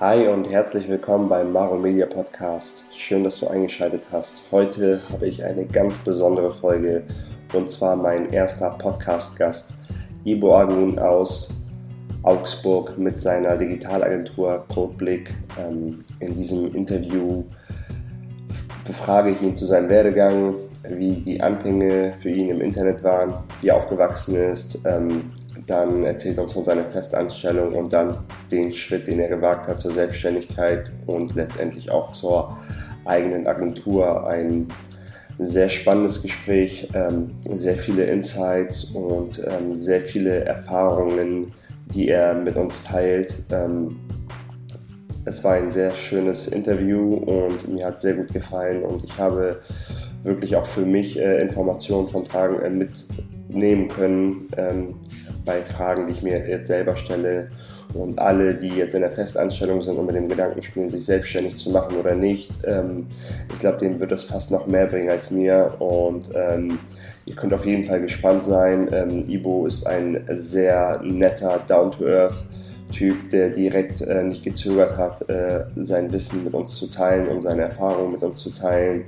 Hi und herzlich willkommen beim Maro Media Podcast. Schön, dass du eingeschaltet hast. Heute habe ich eine ganz besondere Folge und zwar mein erster Podcast-Gast, Ibo Agun aus Augsburg mit seiner Digitalagentur Codeblick. Ähm, in diesem Interview befrage ich ihn zu seinem Werdegang, wie die Anfänge für ihn im Internet waren, wie er aufgewachsen ist, ähm, dann erzählt er uns von seiner Festanstellung und dann den Schritt, den er gewagt hat zur Selbstständigkeit und letztendlich auch zur eigenen Agentur. Ein sehr spannendes Gespräch, ähm, sehr viele Insights und ähm, sehr viele Erfahrungen, die er mit uns teilt. Ähm, es war ein sehr schönes Interview und mir hat sehr gut gefallen und ich habe wirklich auch für mich äh, Informationen von Tagen äh, mitnehmen können ähm, bei Fragen, die ich mir jetzt selber stelle. Und alle, die jetzt in der Festanstellung sind und mit dem Gedanken spielen, sich selbstständig zu machen oder nicht, ähm, ich glaube, denen wird das fast noch mehr bringen als mir. Und ähm, ihr könnt auf jeden Fall gespannt sein. Ähm, Ibo ist ein sehr netter, down-to-earth Typ, der direkt äh, nicht gezögert hat, äh, sein Wissen mit uns zu teilen und seine Erfahrungen mit uns zu teilen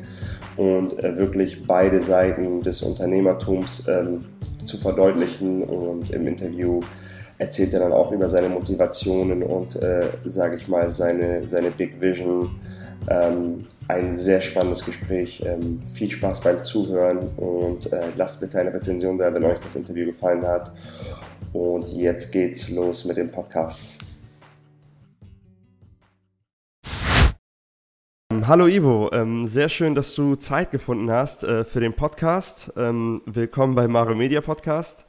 und äh, wirklich beide Seiten des Unternehmertums ähm, zu verdeutlichen. Und im Interview erzählt er dann auch über seine Motivationen und, äh, sage ich mal, seine, seine Big Vision. Ähm, ein sehr spannendes Gespräch. Ähm, viel Spaß beim Zuhören und äh, lasst bitte eine Rezension da, wenn euch das Interview gefallen hat. Und jetzt geht's los mit dem Podcast. Ähm, hallo Ivo, ähm, sehr schön, dass du Zeit gefunden hast äh, für den Podcast. Ähm, willkommen bei Mario Media Podcast.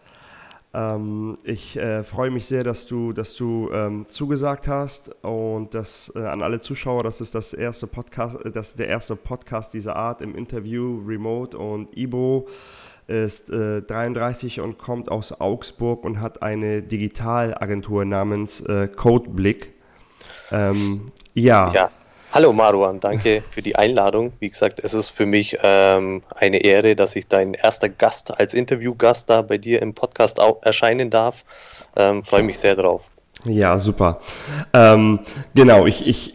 ich äh, freue mich sehr, dass du, dass du zugesagt hast und das äh, an alle Zuschauer, das ist das erste Podcast, das ist der erste Podcast dieser Art im Interview Remote und Ivo ist äh, 33 und kommt aus Augsburg und hat eine Digitalagentur namens äh, Codeblick. Ähm, ja. ja. Hallo Marwan, danke für die Einladung. Wie gesagt, es ist für mich ähm, eine Ehre, dass ich dein erster Gast als Interviewgast da bei dir im Podcast erscheinen darf. Ähm, Freue mich sehr drauf. Ja, super. Ähm, genau, ich, ich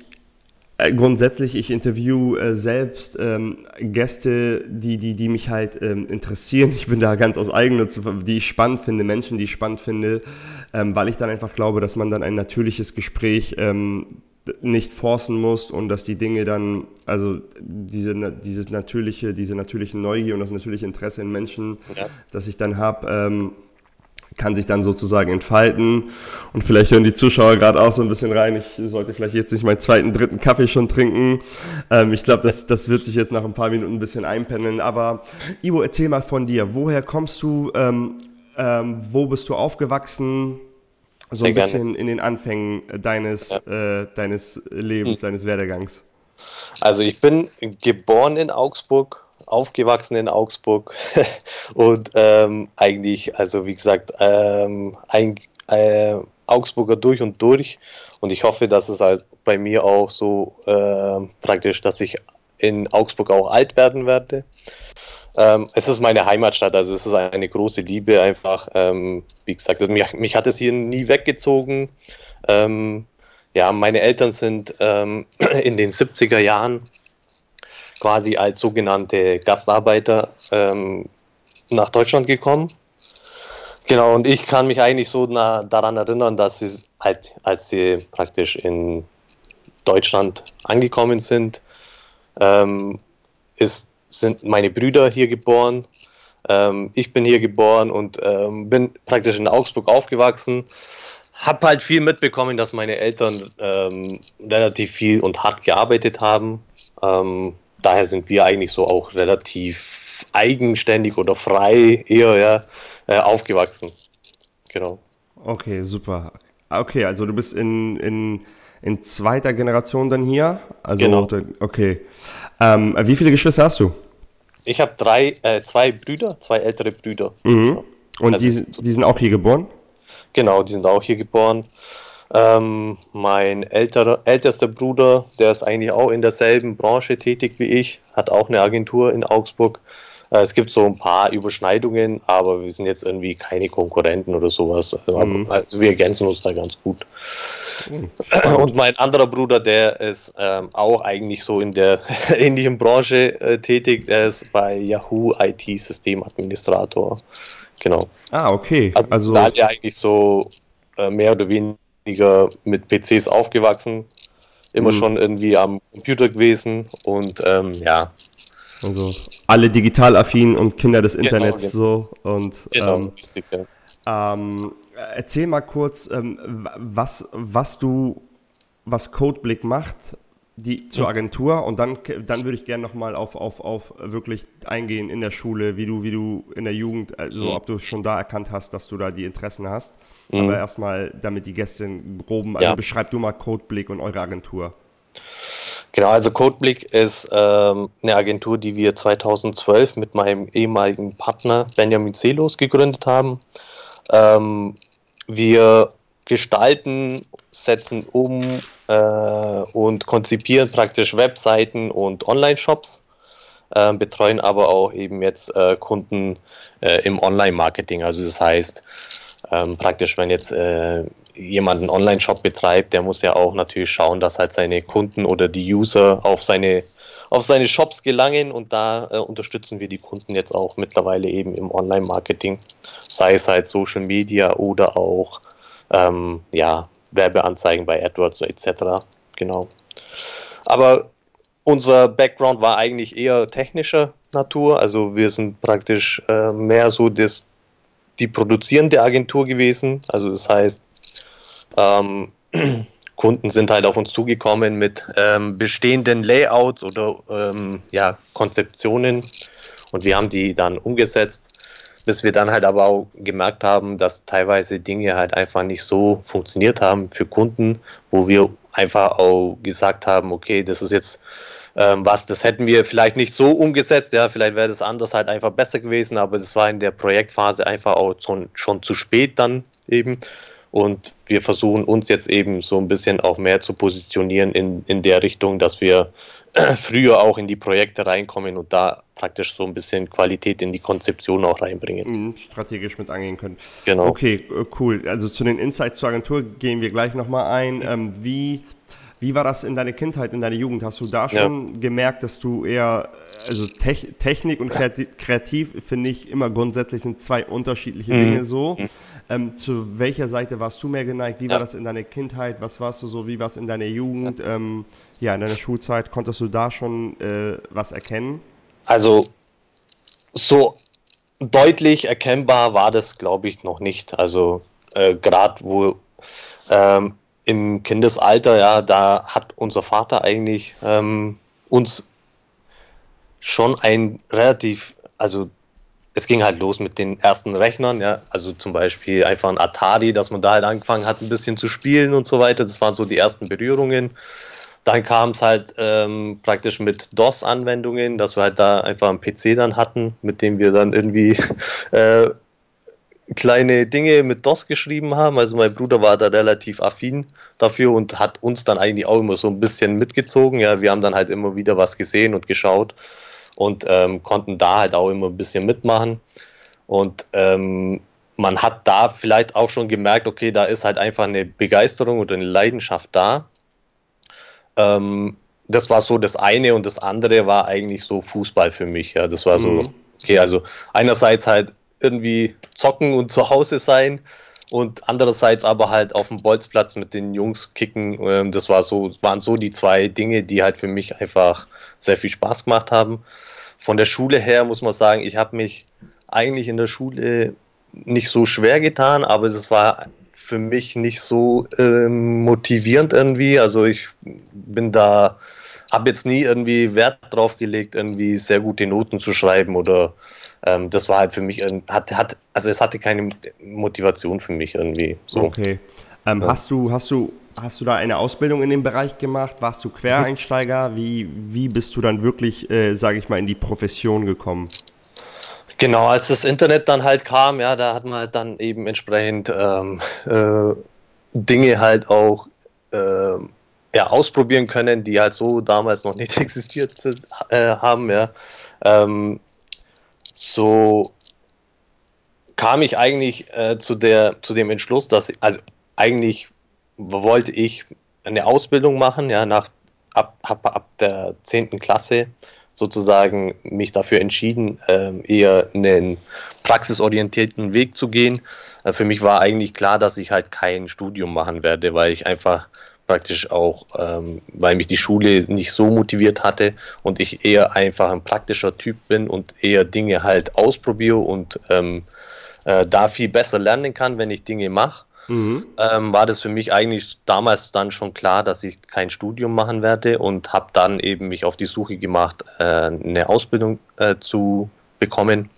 äh, grundsätzlich, ich interview äh, selbst ähm, Gäste, die, die, die mich halt ähm, interessieren. Ich bin da ganz aus eigener, die ich spannend finde, Menschen, die ich spannend finde, ähm, weil ich dann einfach glaube, dass man dann ein natürliches Gespräch nicht forcen muss und dass die Dinge dann, also diese, dieses natürliche, diese natürliche Neugier und das natürliche Interesse in Menschen, ja. das ich dann habe, ähm, kann sich dann sozusagen entfalten. Und vielleicht hören die Zuschauer gerade auch so ein bisschen rein. Ich sollte vielleicht jetzt nicht meinen zweiten, dritten Kaffee schon trinken. Ähm, ich glaube, das, das wird sich jetzt nach ein paar Minuten ein bisschen einpendeln. Aber Ivo, erzähl mal von dir. Woher kommst du? Ähm, ähm, wo bist du aufgewachsen? So ein bisschen gerne. in den Anfängen deines, ja. äh, deines Lebens, hm. deines Werdegangs. Also ich bin geboren in Augsburg, aufgewachsen in Augsburg und ähm, eigentlich, also wie gesagt, ähm, ein äh, Augsburger durch und durch. Und ich hoffe, dass es halt bei mir auch so äh, praktisch, dass ich in Augsburg auch alt werden werde. Ähm, es ist meine Heimatstadt, also es ist eine große Liebe einfach. Ähm, wie gesagt, also mich, mich, hat es hier nie weggezogen. Ähm, ja, meine Eltern sind ähm, in den 70er Jahren quasi als sogenannte Gastarbeiter ähm, nach Deutschland gekommen. Genau, und ich kann mich eigentlich so na, daran erinnern, dass sie halt, als sie praktisch in Deutschland angekommen sind, ähm, ist, sind meine Brüder hier geboren. Ähm, ich bin hier geboren und ähm, bin praktisch in Augsburg aufgewachsen. Hab halt viel mitbekommen, dass meine Eltern ähm, relativ viel und hart gearbeitet haben. Ähm, daher sind wir eigentlich so auch relativ eigenständig oder frei eher ja, äh, aufgewachsen. Genau. Okay, super. Okay, also du bist in, in, in zweiter Generation dann hier? Also, genau. Okay. Ähm, wie viele Geschwister hast du? Ich habe drei, äh, zwei Brüder, zwei ältere Brüder. Mhm. Und also, die, die sind auch hier geboren? Genau, die sind auch hier geboren. Ähm, mein älterer, ältester Bruder, der ist eigentlich auch in derselben Branche tätig wie ich, hat auch eine Agentur in Augsburg. Äh, es gibt so ein paar Überschneidungen, aber wir sind jetzt irgendwie keine Konkurrenten oder sowas. Mhm. Also wir ergänzen uns da ganz gut. Und mein anderer Bruder, der ist ähm, auch eigentlich so in der ähnlichen Branche äh, tätig. Der ist bei Yahoo IT-Systemadministrator. Genau. Ah, okay. Also, also da ja eigentlich so äh, mehr oder weniger mit PCs aufgewachsen. Immer mhm. schon irgendwie am Computer gewesen und ähm, ja, also alle digital affin und Kinder des genau, Internets genau, so. Und genau, ähm, richtig, ja. ähm, erzähl mal kurz, ähm, was, was du, was Codeblick macht, die zur Agentur und dann, dann würde ich gerne nochmal auf, auf, auf wirklich eingehen in der Schule, wie du, wie du in der Jugend, also ob du schon da erkannt hast, dass du da die Interessen hast. Mhm. Aber erstmal, damit die Gäste groben, also ja. beschreib du mal Codeblick und eure Agentur. Genau, also Codeblick ist ähm, eine Agentur, die wir 2012 mit meinem ehemaligen Partner Benjamin Zelos gegründet haben. Ähm, wir gestalten, setzen um äh, und konzipieren praktisch Webseiten und Online-Shops, äh, betreuen aber auch eben jetzt äh, Kunden äh, im Online-Marketing. Also das heißt, ähm, praktisch, wenn jetzt äh, jemand einen Online-Shop betreibt, der muss ja auch natürlich schauen, dass halt seine Kunden oder die User auf seine auf seine Shops gelangen und da äh, unterstützen wir die Kunden jetzt auch mittlerweile eben im Online-Marketing, sei es halt Social Media oder auch ähm, ja, Werbeanzeigen bei AdWords etc. Genau. Aber unser Background war eigentlich eher technischer Natur, also wir sind praktisch äh, mehr so das, die produzierende Agentur gewesen, also das heißt, ähm, Kunden sind halt auf uns zugekommen mit ähm, bestehenden Layouts oder ähm, ja, Konzeptionen und wir haben die dann umgesetzt, bis wir dann halt aber auch gemerkt haben, dass teilweise Dinge halt einfach nicht so funktioniert haben für Kunden, wo wir einfach auch gesagt haben, okay, das ist jetzt ähm, was, das hätten wir vielleicht nicht so umgesetzt, ja, vielleicht wäre das anders halt einfach besser gewesen, aber das war in der Projektphase einfach auch schon, schon zu spät dann eben. Und wir versuchen uns jetzt eben so ein bisschen auch mehr zu positionieren in, in der Richtung, dass wir früher auch in die Projekte reinkommen und da praktisch so ein bisschen Qualität in die Konzeption auch reinbringen. Mhm, strategisch mit angehen können. Genau. Okay, äh, cool. Also zu den Insights zur Agentur gehen wir gleich nochmal ein. Ähm, wie wie war das in deiner Kindheit, in deiner Jugend? Hast du da schon ja. gemerkt, dass du eher, also Te Technik und kreativ, kreativ finde ich immer grundsätzlich sind zwei unterschiedliche mhm. Dinge so. Mhm. Ähm, zu welcher Seite warst du mehr geneigt? Wie ja. war das in deiner Kindheit? Was warst du so? Wie war es in deiner Jugend? Ähm, ja, in deiner Schulzeit konntest du da schon äh, was erkennen? Also so deutlich erkennbar war das, glaube ich, noch nicht. Also äh, gerade wo ähm, im Kindesalter, ja, da hat unser Vater eigentlich ähm, uns schon ein relativ, also es ging halt los mit den ersten Rechnern, ja, also zum Beispiel einfach ein Atari, dass man da halt angefangen hat, ein bisschen zu spielen und so weiter. Das waren so die ersten Berührungen. Dann kam es halt ähm, praktisch mit DOS-Anwendungen, dass wir halt da einfach einen PC dann hatten, mit dem wir dann irgendwie äh, kleine Dinge mit DOS geschrieben haben. Also mein Bruder war da relativ affin dafür und hat uns dann eigentlich auch immer so ein bisschen mitgezogen. Ja, wir haben dann halt immer wieder was gesehen und geschaut und ähm, konnten da halt auch immer ein bisschen mitmachen. Und ähm, man hat da vielleicht auch schon gemerkt, okay, da ist halt einfach eine Begeisterung oder eine Leidenschaft da. Ähm, das war so das eine und das andere war eigentlich so Fußball für mich. Ja, das war so, mhm. okay, also einerseits halt irgendwie zocken und zu Hause sein und andererseits aber halt auf dem Bolzplatz mit den Jungs kicken. Ähm, das war so, waren so die zwei Dinge, die halt für mich einfach sehr viel Spaß gemacht haben. Von der Schule her muss man sagen, ich habe mich eigentlich in der Schule nicht so schwer getan, aber es war für mich nicht so ähm, motivierend irgendwie. Also ich bin da habe jetzt nie irgendwie Wert drauf gelegt, irgendwie sehr gute Noten zu schreiben oder ähm, das war halt für mich, hat, hat, also es hatte keine Motivation für mich irgendwie. So. Okay. Ähm, ja. Hast du, hast du, hast du da eine Ausbildung in dem Bereich gemacht? Warst du Quereinsteiger? Wie, wie bist du dann wirklich, äh, sage ich mal, in die Profession gekommen? Genau, als das Internet dann halt kam, ja, da hat man halt dann eben entsprechend ähm, äh, Dinge halt auch äh, ja, ausprobieren können, die halt so damals noch nicht existiert äh, haben, ja. Ähm, so kam ich eigentlich äh, zu, der, zu dem Entschluss, dass also eigentlich wollte ich eine Ausbildung machen, ja, nach, ab, ab, ab der 10. Klasse sozusagen mich dafür entschieden, ähm, eher einen praxisorientierten Weg zu gehen. Äh, für mich war eigentlich klar, dass ich halt kein Studium machen werde, weil ich einfach praktisch auch, ähm, weil mich die Schule nicht so motiviert hatte und ich eher einfach ein praktischer Typ bin und eher Dinge halt ausprobiere und ähm, äh, da viel besser lernen kann, wenn ich Dinge mache. Mhm. Ähm, war das für mich eigentlich damals dann schon klar, dass ich kein Studium machen werde und habe dann eben mich auf die Suche gemacht, äh, eine Ausbildung äh, zu bekommen,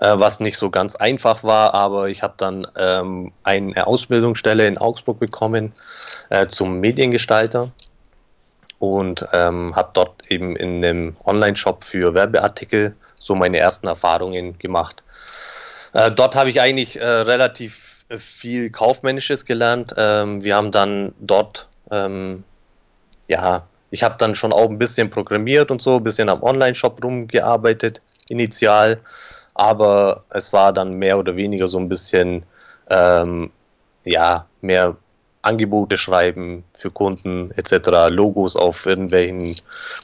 äh, was nicht so ganz einfach war, aber ich habe dann ähm, eine Ausbildungsstelle in Augsburg bekommen äh, zum Mediengestalter und ähm, habe dort eben in einem Online-Shop für Werbeartikel so meine ersten Erfahrungen gemacht. Äh, dort habe ich eigentlich äh, relativ viel Kaufmännisches gelernt. Ähm, wir haben dann dort, ähm, ja, ich habe dann schon auch ein bisschen programmiert und so, ein bisschen am Online-Shop rumgearbeitet, initial. Aber es war dann mehr oder weniger so ein bisschen, ähm, ja, mehr Angebote schreiben für Kunden etc., Logos auf irgendwelchen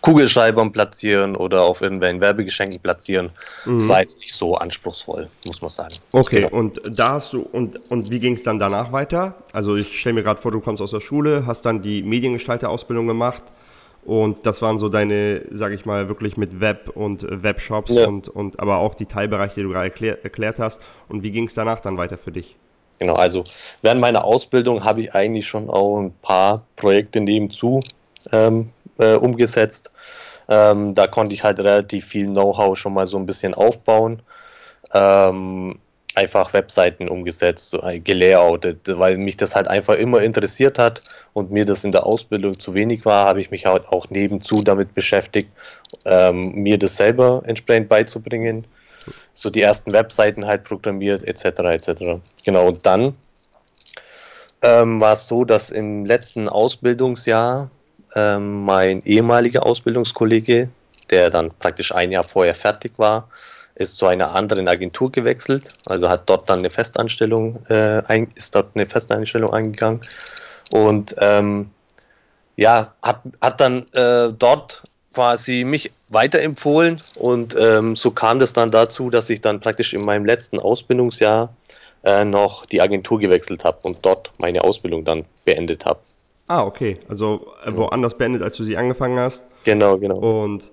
Kugelschreibern platzieren oder auf irgendwelchen Werbegeschenken platzieren. Mhm. Das war jetzt nicht so anspruchsvoll, muss man sagen. Okay, genau. und da hast du, und, und wie ging es dann danach weiter? Also ich stelle mir gerade vor, du kommst aus der Schule, hast dann die Mediengestalter-Ausbildung gemacht und das waren so deine, sage ich mal, wirklich mit Web und Webshops ja. und, und aber auch die Teilbereiche, die du gerade erklär, erklärt hast. Und wie ging es danach dann weiter für dich? Genau, also während meiner Ausbildung habe ich eigentlich schon auch ein paar Projekte nebenzu ähm, äh, umgesetzt. Ähm, da konnte ich halt relativ viel Know-how schon mal so ein bisschen aufbauen. Ähm, einfach Webseiten umgesetzt, so gelayoutet, weil mich das halt einfach immer interessiert hat und mir das in der Ausbildung zu wenig war, habe ich mich halt auch nebenzu damit beschäftigt, ähm, mir das selber entsprechend beizubringen so die ersten Webseiten halt programmiert, etc. etc. Genau, und dann ähm, war es so, dass im letzten Ausbildungsjahr ähm, mein ehemaliger Ausbildungskollege, der dann praktisch ein Jahr vorher fertig war, ist zu einer anderen Agentur gewechselt, also hat dort dann eine Festanstellung, äh, ein, ist dort eine Festanstellung eingegangen und ähm, ja, hat, hat dann äh, dort quasi mich weiterempfohlen und ähm, so kam das dann dazu, dass ich dann praktisch in meinem letzten Ausbildungsjahr äh, noch die Agentur gewechselt habe und dort meine Ausbildung dann beendet habe. Ah, okay. Also äh, woanders beendet, als du sie angefangen hast. Genau, genau. Und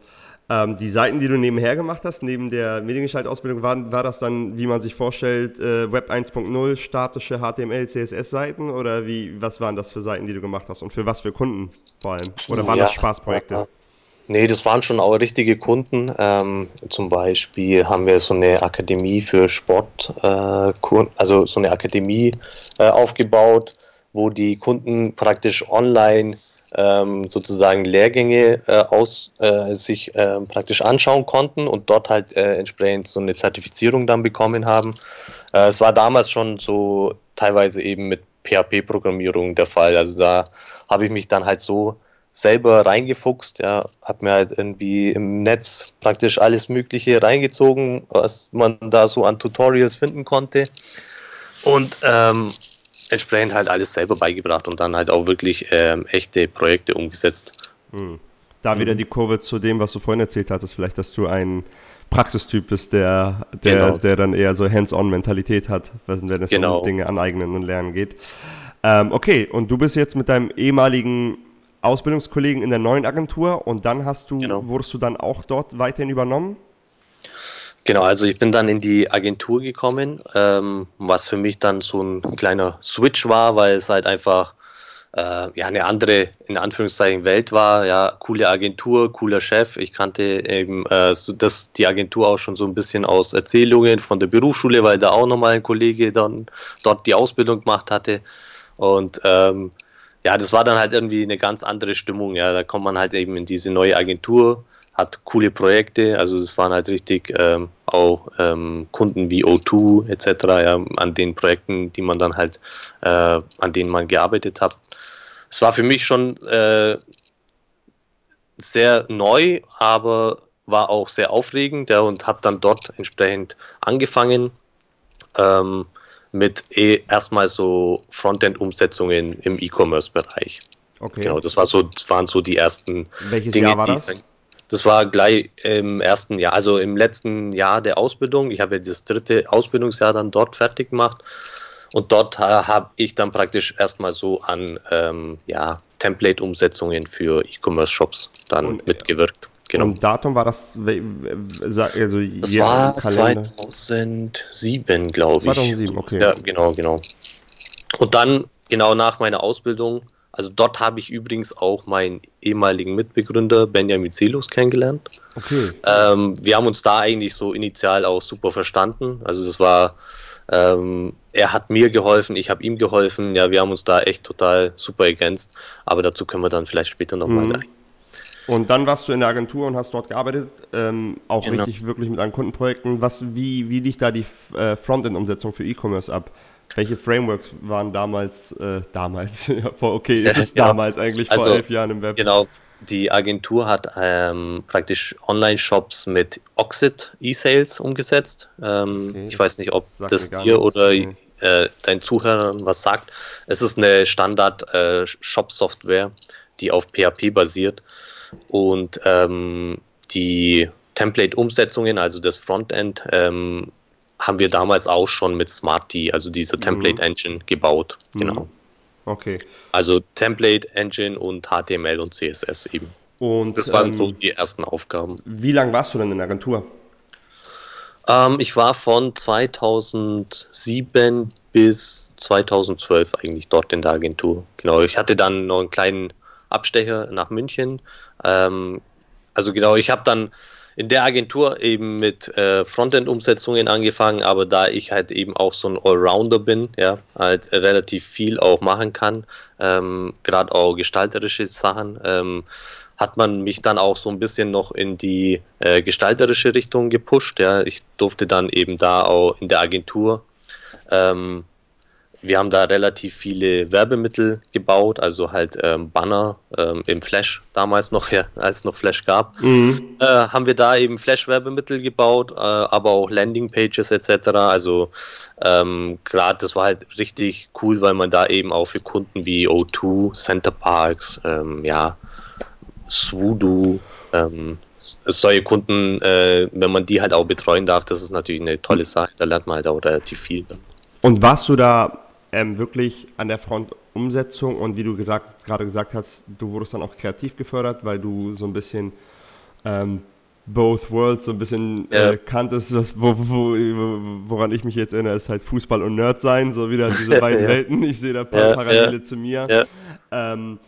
ähm, die Seiten, die du nebenher gemacht hast, neben der Mediengestaltausbildung, war, war das dann, wie man sich vorstellt, äh, Web 1.0, statische HTML, CSS-Seiten oder wie, was waren das für Seiten, die du gemacht hast und für was für Kunden vor allem? Oder waren ja, das Spaßprojekte? Ja. Nee, das waren schon auch richtige Kunden. Ähm, zum Beispiel haben wir so eine Akademie für Sport, äh, also so eine Akademie äh, aufgebaut, wo die Kunden praktisch online ähm, sozusagen Lehrgänge äh, aus, äh, sich äh, praktisch anschauen konnten und dort halt äh, entsprechend so eine Zertifizierung dann bekommen haben. es war damals schon so teilweise eben mit PHP-Programmierung der Fall. Also da habe ich mich dann halt so selber reingefuchst, ja, habe mir halt irgendwie im Netz praktisch alles Mögliche reingezogen, was man da so an Tutorials finden konnte und ähm, entsprechend halt alles selber beigebracht und dann halt auch wirklich ähm, echte Projekte umgesetzt. Hm. Da wieder mhm. die Kurve zu dem, was du vorhin erzählt hattest, vielleicht, dass du ein Praxistyp bist, der, der, genau. der dann eher so Hands-on-Mentalität hat, wenn es genau. um Dinge aneignen und lernen geht. Ähm, okay, und du bist jetzt mit deinem ehemaligen Ausbildungskollegen in der neuen Agentur und dann hast du, genau. wurdest du dann auch dort weiterhin übernommen? Genau, also ich bin dann in die Agentur gekommen, ähm, was für mich dann so ein kleiner Switch war, weil es halt einfach äh, ja eine andere in Anführungszeichen Welt war. Ja, coole Agentur, cooler Chef. Ich kannte eben äh, so, das, die Agentur auch schon so ein bisschen aus Erzählungen von der Berufsschule, weil da auch nochmal ein Kollege dann dort die Ausbildung gemacht hatte. Und ähm, ja, das war dann halt irgendwie eine ganz andere Stimmung. Ja, da kommt man halt eben in diese neue Agentur, hat coole Projekte. Also es waren halt richtig ähm, auch ähm, Kunden wie O2 etc. Ja, an den Projekten, die man dann halt, äh, an denen man gearbeitet hat. Es war für mich schon äh, sehr neu, aber war auch sehr aufregend ja, und habe dann dort entsprechend angefangen. Ähm, mit eh erstmal so Frontend-Umsetzungen im E-Commerce-Bereich. Okay. Genau, das, war so, das waren so die ersten Welches Dinge, Jahr war das? Das war gleich im ersten Jahr, also im letzten Jahr der Ausbildung. Ich habe ja das dritte Ausbildungsjahr dann dort fertig gemacht. Und dort äh, habe ich dann praktisch erstmal so an ähm, ja, Template-Umsetzungen für E-Commerce-Shops dann und, mitgewirkt. Genau. Und Datum war das, also das war 2007, glaube ich. 2007, okay. Ja, genau, genau. Und dann, genau nach meiner Ausbildung, also dort habe ich übrigens auch meinen ehemaligen Mitbegründer Benjamin Zelos kennengelernt. Okay. Ähm, wir haben uns da eigentlich so initial auch super verstanden. Also das war, ähm, er hat mir geholfen, ich habe ihm geholfen. Ja, wir haben uns da echt total super ergänzt. Aber dazu können wir dann vielleicht später nochmal mhm. Und dann warst du in der Agentur und hast dort gearbeitet, ähm, auch genau. richtig wirklich mit deinen Kundenprojekten. Was, wie, wie liegt da die äh, Frontend-Umsetzung für E-Commerce ab? Welche Frameworks waren damals, äh, damals, okay, ist es ja, damals eigentlich also, vor elf Jahren im Web? Genau, die Agentur hat ähm, praktisch Online-Shops mit Oxid E-Sales umgesetzt. Ähm, okay, ich weiß nicht, ob das dir oder äh, dein Zuhörern was sagt. Es ist eine Standard-Shop-Software, äh, die auf PHP basiert und ähm, die Template-Umsetzungen, also das Frontend, ähm, haben wir damals auch schon mit Smarty, also diese Template mhm. Engine, gebaut. Mhm. Genau. Okay. Also Template Engine und HTML und CSS eben. Und das waren ähm, so die ersten Aufgaben. Wie lange warst du denn in der Agentur? Ähm, ich war von 2007 bis 2012 eigentlich dort in der Agentur. Genau, ich hatte dann noch einen kleinen Abstecher nach München. Ähm, also genau, ich habe dann in der Agentur eben mit äh, Frontend-Umsetzungen angefangen, aber da ich halt eben auch so ein Allrounder bin, ja, halt relativ viel auch machen kann, ähm, gerade auch gestalterische Sachen, ähm, hat man mich dann auch so ein bisschen noch in die äh, gestalterische Richtung gepusht. Ja. Ich durfte dann eben da auch in der Agentur ähm, wir haben da relativ viele Werbemittel gebaut, also halt ähm, Banner ähm, im Flash damals noch, ja, als es noch Flash gab, mhm. äh, haben wir da eben Flash-Werbemittel gebaut, äh, aber auch Landing-Pages etc. Also ähm, gerade das war halt richtig cool, weil man da eben auch für Kunden wie O2, Center Parks, ähm, ja, Swoodoo, ähm, solche Kunden, äh, wenn man die halt auch betreuen darf, das ist natürlich eine tolle Sache, da lernt man halt auch relativ viel. Und warst du da ähm, wirklich an der Front Umsetzung und wie du gesagt, gerade gesagt hast, du wurdest dann auch kreativ gefördert, weil du so ein bisschen ähm, both worlds so ein bisschen ja. äh, kanntest, was, wo, wo, woran ich mich jetzt erinnere, ist halt Fußball und Nerd sein, so wieder diese beiden ja. Welten. Ich sehe da ein paar ja, Parallele zu mir. Ähm,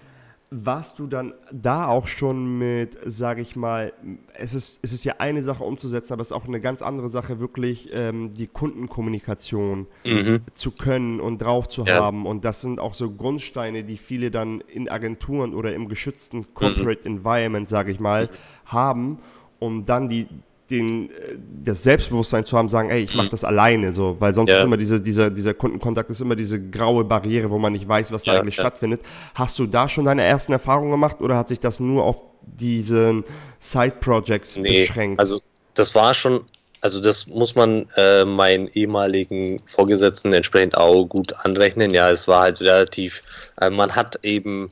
warst du dann da auch schon mit, sage ich mal, es ist, es ist ja eine Sache umzusetzen, aber es ist auch eine ganz andere Sache, wirklich ähm, die Kundenkommunikation mhm. zu können und drauf zu ja. haben. Und das sind auch so Grundsteine, die viele dann in Agenturen oder im geschützten Corporate mhm. Environment, sage ich mal, mhm. haben, um dann die, den, äh, das Selbstbewusstsein zu haben, sagen, ey, ich mache mhm. das alleine, so, weil sonst ja. ist immer diese, dieser, dieser Kundenkontakt ist immer diese graue Barriere, wo man nicht weiß, was da ja, eigentlich ja. stattfindet. Hast du da schon deine ersten Erfahrungen gemacht oder hat sich das nur auf diese Side-Projects nee, beschränkt? Also das war schon, also das muss man äh, meinen ehemaligen Vorgesetzten entsprechend auch gut anrechnen. Ja, es war halt relativ, äh, man hat eben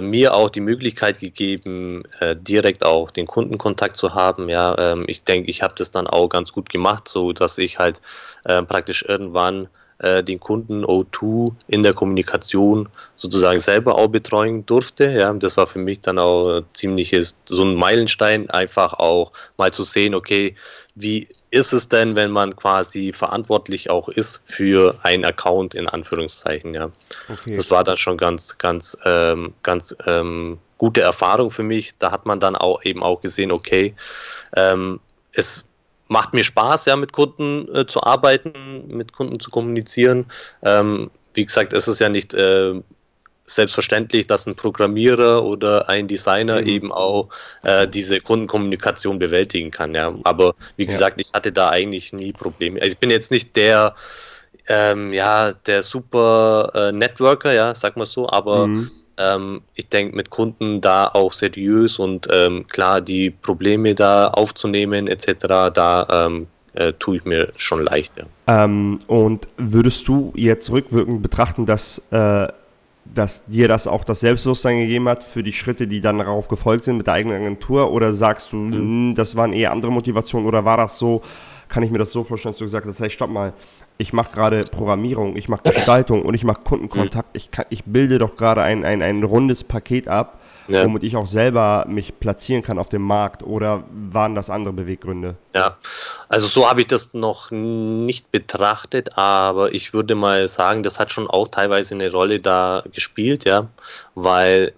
mir auch die Möglichkeit gegeben, äh, direkt auch den Kundenkontakt zu haben. Ja, ähm, ich denke, ich habe das dann auch ganz gut gemacht, so dass ich halt äh, praktisch irgendwann äh, den Kunden O2 in der Kommunikation sozusagen selber auch betreuen durfte. Ja, das war für mich dann auch ziemliches so ein Meilenstein, einfach auch mal zu sehen, okay, wie ist es denn, wenn man quasi verantwortlich auch ist für einen Account in Anführungszeichen, ja. Okay. Das war dann schon ganz, ganz, ähm, ganz ähm, gute Erfahrung für mich. Da hat man dann auch eben auch gesehen, okay, ähm, es macht mir Spaß, ja, mit Kunden äh, zu arbeiten, mit Kunden zu kommunizieren. Ähm, wie gesagt, es ist ja nicht äh, selbstverständlich, dass ein Programmierer oder ein Designer mhm. eben auch äh, diese Kundenkommunikation bewältigen kann. Ja. Aber wie gesagt, ja. ich hatte da eigentlich nie Probleme. Also ich bin jetzt nicht der, ähm, ja, der super äh, Networker, ja, sag mal so, aber mhm. ähm, ich denke mit Kunden da auch seriös und ähm, klar die Probleme da aufzunehmen etc. Da ähm, äh, tue ich mir schon leicht. Ja. Ähm, und würdest du jetzt rückwirkend betrachten, dass, äh, dass dir das auch das Selbstbewusstsein gegeben hat für die Schritte, die dann darauf gefolgt sind mit der eigenen Agentur? Oder sagst du, mhm. das waren eher andere Motivationen? Oder war das so, kann ich mir das so vorstellen, dass du gesagt hast, hey, stopp mal, ich mache gerade Programmierung, ich mache Gestaltung und ich mache Kundenkontakt. Ich, kann, ich bilde doch gerade ein, ein, ein rundes Paket ab ja. womit ich auch selber mich platzieren kann auf dem Markt oder waren das andere Beweggründe? Ja, also so habe ich das noch nicht betrachtet, aber ich würde mal sagen, das hat schon auch teilweise eine Rolle da gespielt, ja, weil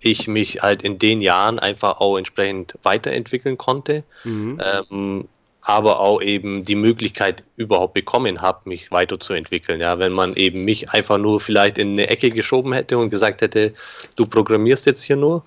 ich mich halt in den Jahren einfach auch entsprechend weiterentwickeln konnte. Mhm. Ähm, aber auch eben die Möglichkeit überhaupt bekommen habe, mich weiterzuentwickeln. Ja, wenn man eben mich einfach nur vielleicht in eine Ecke geschoben hätte und gesagt hätte, du programmierst jetzt hier nur,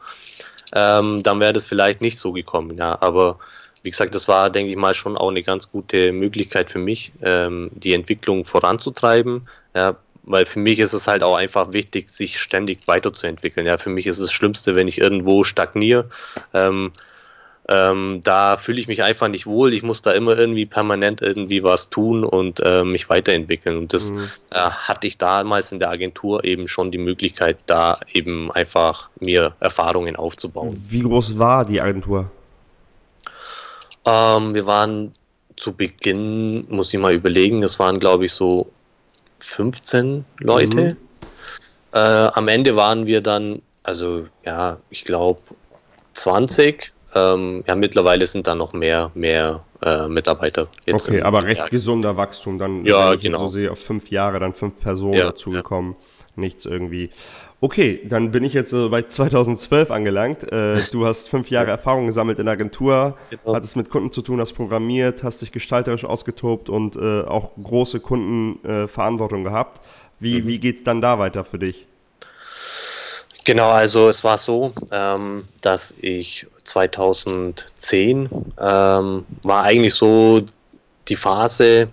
ähm, dann wäre das vielleicht nicht so gekommen. Ja, aber wie gesagt, das war, denke ich mal, schon auch eine ganz gute Möglichkeit für mich, ähm, die Entwicklung voranzutreiben. Ja, weil für mich ist es halt auch einfach wichtig, sich ständig weiterzuentwickeln. Ja, für mich ist es das Schlimmste, wenn ich irgendwo stagniere. Ähm, ähm, da fühle ich mich einfach nicht wohl. Ich muss da immer irgendwie permanent irgendwie was tun und äh, mich weiterentwickeln. Und das mhm. äh, hatte ich damals in der Agentur eben schon die Möglichkeit, da eben einfach mir Erfahrungen aufzubauen. Wie groß war die Agentur? Ähm, wir waren zu Beginn, muss ich mal überlegen, es waren glaube ich so 15 Leute. Mhm. Äh, am Ende waren wir dann, also ja, ich glaube 20 ähm, ja, mittlerweile sind da noch mehr, mehr äh, Mitarbeiter. Jetzt okay, aber recht Jahr. gesunder Wachstum. Dann, ja, genau. so sehe, auf fünf Jahre dann fünf Personen ja, dazugekommen. Ja. Nichts irgendwie. Okay, dann bin ich jetzt äh, bei 2012 angelangt. Äh, du hast fünf Jahre Erfahrung gesammelt in der Agentur, genau. hattest mit Kunden zu tun, hast programmiert, hast dich gestalterisch ausgetobt und äh, auch große Kundenverantwortung äh, gehabt. Wie, mhm. wie geht es dann da weiter für dich? Genau, also es war so, ähm, dass ich 2010 ähm, war eigentlich so die Phase,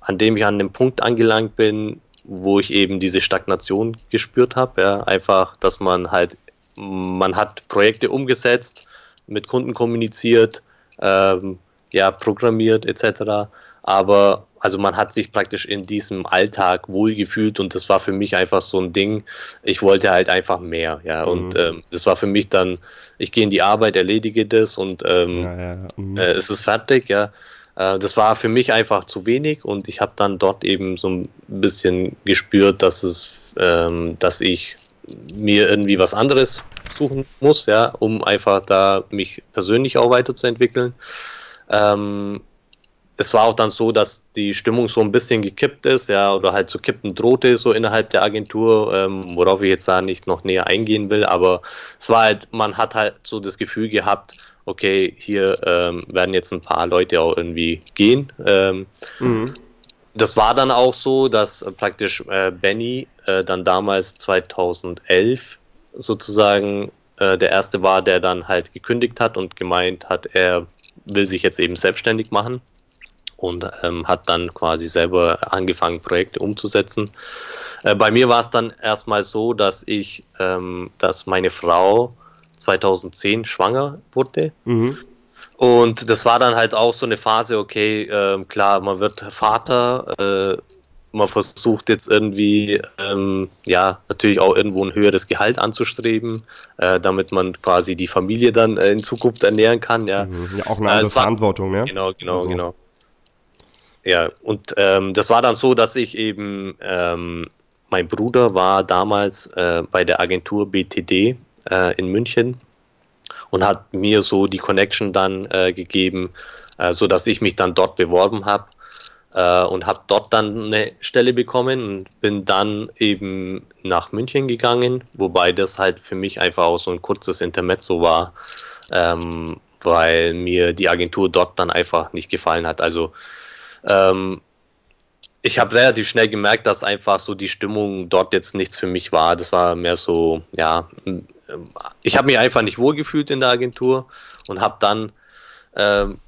an dem ich an dem Punkt angelangt bin, wo ich eben diese Stagnation gespürt habe. Ja, einfach, dass man halt, man hat Projekte umgesetzt, mit Kunden kommuniziert, ähm, ja, programmiert etc. Aber also man hat sich praktisch in diesem Alltag wohlgefühlt und das war für mich einfach so ein Ding. Ich wollte halt einfach mehr, ja. Mhm. Und ähm, das war für mich dann, ich gehe in die Arbeit, erledige das und ähm, ja, ja. Mhm. Äh, es ist fertig, ja. Äh, das war für mich einfach zu wenig und ich habe dann dort eben so ein bisschen gespürt, dass es, ähm, dass ich mir irgendwie was anderes suchen muss, ja, um einfach da mich persönlich auch weiterzuentwickeln. Ähm, es war auch dann so, dass die Stimmung so ein bisschen gekippt ist, ja, oder halt zu kippen drohte, so innerhalb der Agentur, ähm, worauf ich jetzt da nicht noch näher eingehen will, aber es war halt, man hat halt so das Gefühl gehabt, okay, hier ähm, werden jetzt ein paar Leute auch irgendwie gehen. Ähm, mhm. Das war dann auch so, dass äh, praktisch äh, Benny äh, dann damals 2011 sozusagen äh, der erste war, der dann halt gekündigt hat und gemeint hat, er will sich jetzt eben selbstständig machen und ähm, hat dann quasi selber angefangen, Projekte umzusetzen. Äh, bei mir war es dann erstmal so, dass ich, ähm, dass meine Frau 2010 schwanger wurde. Mhm. Und das war dann halt auch so eine Phase, okay, äh, klar, man wird Vater, äh, man versucht jetzt irgendwie, ähm, ja, natürlich auch irgendwo ein höheres Gehalt anzustreben, äh, damit man quasi die Familie dann äh, in Zukunft ernähren kann, ja. Mhm. ja auch eine andere Verantwortung, war, ne? Genau, genau, also. genau. Ja, und ähm, das war dann so, dass ich eben, ähm, mein Bruder war damals äh, bei der Agentur BTD äh, in München und hat mir so die Connection dann äh, gegeben, äh, so dass ich mich dann dort beworben habe äh, und habe dort dann eine Stelle bekommen und bin dann eben nach München gegangen, wobei das halt für mich einfach auch so ein kurzes Intermezzo war, ähm, weil mir die Agentur dort dann einfach nicht gefallen hat. Also ähm, ich habe relativ schnell gemerkt, dass einfach so die Stimmung dort jetzt nichts für mich war. Das war mehr so, ja, ich habe mich einfach nicht wohlgefühlt in der Agentur und habe dann ähm,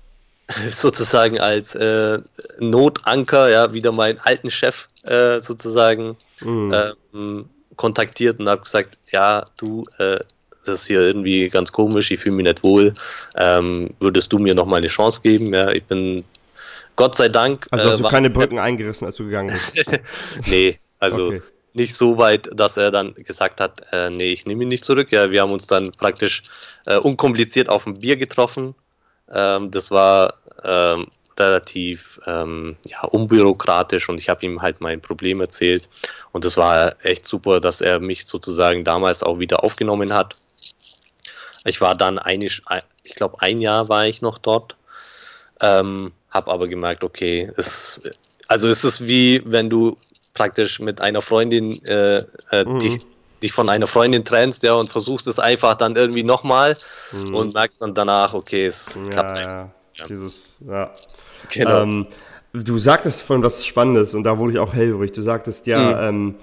sozusagen als äh, Notanker, ja, wieder meinen alten Chef äh, sozusagen mhm. ähm, kontaktiert und habe gesagt, ja, du, äh, das ist hier irgendwie ganz komisch, ich fühle mich nicht wohl, ähm, würdest du mir noch mal eine Chance geben? Ja, ich bin Gott sei Dank. Also hast du äh, keine Brücken eingerissen, als du gegangen bist? nee, also okay. nicht so weit, dass er dann gesagt hat, äh, nee, ich nehme ihn nicht zurück. Ja, wir haben uns dann praktisch äh, unkompliziert auf ein Bier getroffen. Ähm, das war ähm, relativ ähm, ja, unbürokratisch und ich habe ihm halt mein Problem erzählt. Und das war echt super, dass er mich sozusagen damals auch wieder aufgenommen hat. Ich war dann einig, ich glaube, ein Jahr war ich noch dort. Ähm, habe aber gemerkt, okay, es, also es ist wie wenn du praktisch mit einer Freundin äh, äh, mhm. dich, dich, von einer Freundin trennst, ja, und versuchst es einfach dann irgendwie nochmal mhm. und merkst dann danach, okay, es ja, klappt ja. ja. Dieses, ja. Genau. Ähm, du sagtest von was Spannendes und da wurde ich auch hellhörig. Du sagtest ja, mhm. ähm,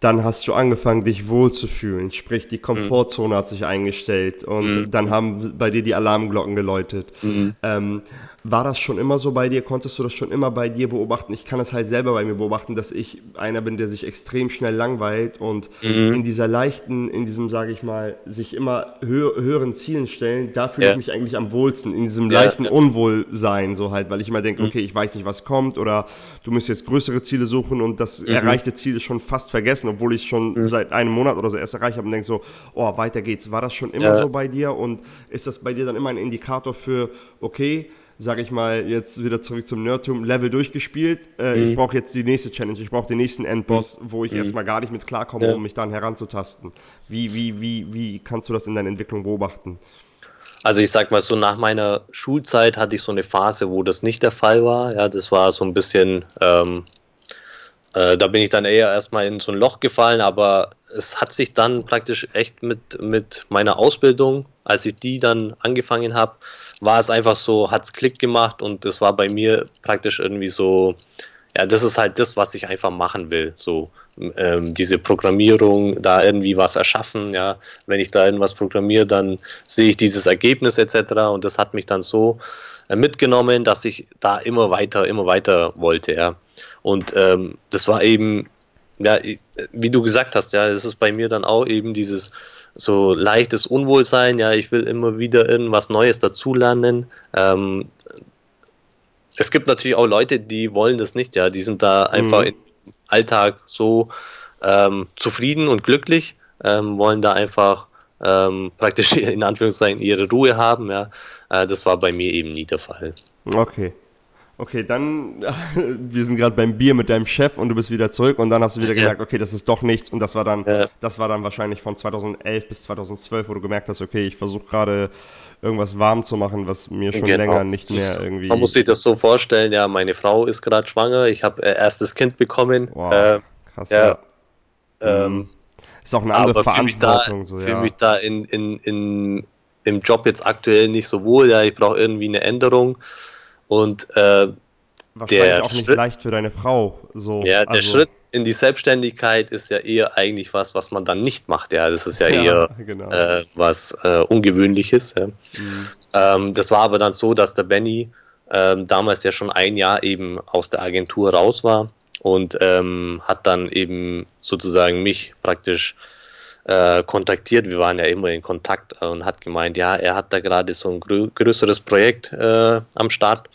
dann hast du angefangen, dich wohlzufühlen. Sprich, die Komfortzone mhm. hat sich eingestellt und mhm. dann haben bei dir die Alarmglocken geläutet. Mhm. Ähm, war das schon immer so bei dir? Konntest du das schon immer bei dir beobachten? Ich kann es halt selber bei mir beobachten, dass ich einer bin, der sich extrem schnell langweilt und mhm. in dieser leichten, in diesem, sage ich mal, sich immer hö höheren Zielen stellen, da fühle ja. ich mich eigentlich am wohlsten, in diesem leichten ja. Unwohlsein, so halt, weil ich immer denke, mhm. okay, ich weiß nicht, was kommt oder du musst jetzt größere Ziele suchen und das mhm. erreichte Ziel ist schon fast vergessen, obwohl ich schon mhm. seit einem Monat oder so erst erreicht habe und denke so, oh, weiter geht's. War das schon immer so bei dir und ist das bei dir dann immer ein Indikator für, okay, sag ich mal, jetzt wieder zurück zum Nerdtum, Level durchgespielt. Äh, mhm. Ich brauche jetzt die nächste Challenge, ich brauche den nächsten Endboss, mhm. wo ich mhm. erstmal gar nicht mit klarkomme, ja. um mich dann heranzutasten. Wie, wie, wie, wie kannst du das in deiner Entwicklung beobachten? Also ich sag mal so, nach meiner Schulzeit hatte ich so eine Phase, wo das nicht der Fall war. Ja, das war so ein bisschen, ähm, äh, da bin ich dann eher erstmal in so ein Loch gefallen, aber es hat sich dann praktisch echt mit, mit meiner Ausbildung, als ich die dann angefangen habe, war es einfach so, hat es Klick gemacht und das war bei mir praktisch irgendwie so, ja, das ist halt das, was ich einfach machen will. So ähm, diese Programmierung, da irgendwie was erschaffen, ja. Wenn ich da irgendwas programmiere, dann sehe ich dieses Ergebnis etc. Und das hat mich dann so äh, mitgenommen, dass ich da immer weiter, immer weiter wollte, ja. Und ähm, das war eben, ja, wie du gesagt hast, ja, es ist bei mir dann auch eben dieses so leichtes Unwohlsein, ja, ich will immer wieder irgendwas Neues dazulernen. Ähm, es gibt natürlich auch Leute, die wollen das nicht, ja, die sind da einfach mhm. im Alltag so ähm, zufrieden und glücklich, ähm, wollen da einfach ähm, praktisch in Anführungszeichen ihre Ruhe haben, ja. Äh, das war bei mir eben nie der Fall. Okay. Okay, dann, wir sind gerade beim Bier mit deinem Chef und du bist wieder zurück und dann hast du wieder gemerkt, okay, das ist doch nichts und das war dann, ja. das war dann wahrscheinlich von 2011 bis 2012, wo du gemerkt hast, okay, ich versuche gerade irgendwas warm zu machen, was mir schon genau. länger nicht mehr irgendwie. Man muss sich das so vorstellen, ja, meine Frau ist gerade schwanger, ich habe äh, erstes Kind bekommen. Wow, äh, krass. Ja. ja. Ähm, ist auch eine andere Verantwortung. Ich fühle mich da, so, ja. mich da in, in, in, im Job jetzt aktuell nicht so wohl, ja, ich brauche irgendwie eine Änderung. Und äh, Wahrscheinlich der auch nicht Schritt, leicht für deine Frau. So, ja, der also. Schritt in die Selbstständigkeit ist ja eher eigentlich was, was man dann nicht macht. Ja, das ist ja, ja eher genau. äh, was äh, Ungewöhnliches. Ja. Mhm. Ähm, das war aber dann so, dass der Benny ähm, damals ja schon ein Jahr eben aus der Agentur raus war und ähm, hat dann eben sozusagen mich praktisch äh, kontaktiert. Wir waren ja immer in Kontakt äh, und hat gemeint, ja, er hat da gerade so ein grö größeres Projekt äh, am Start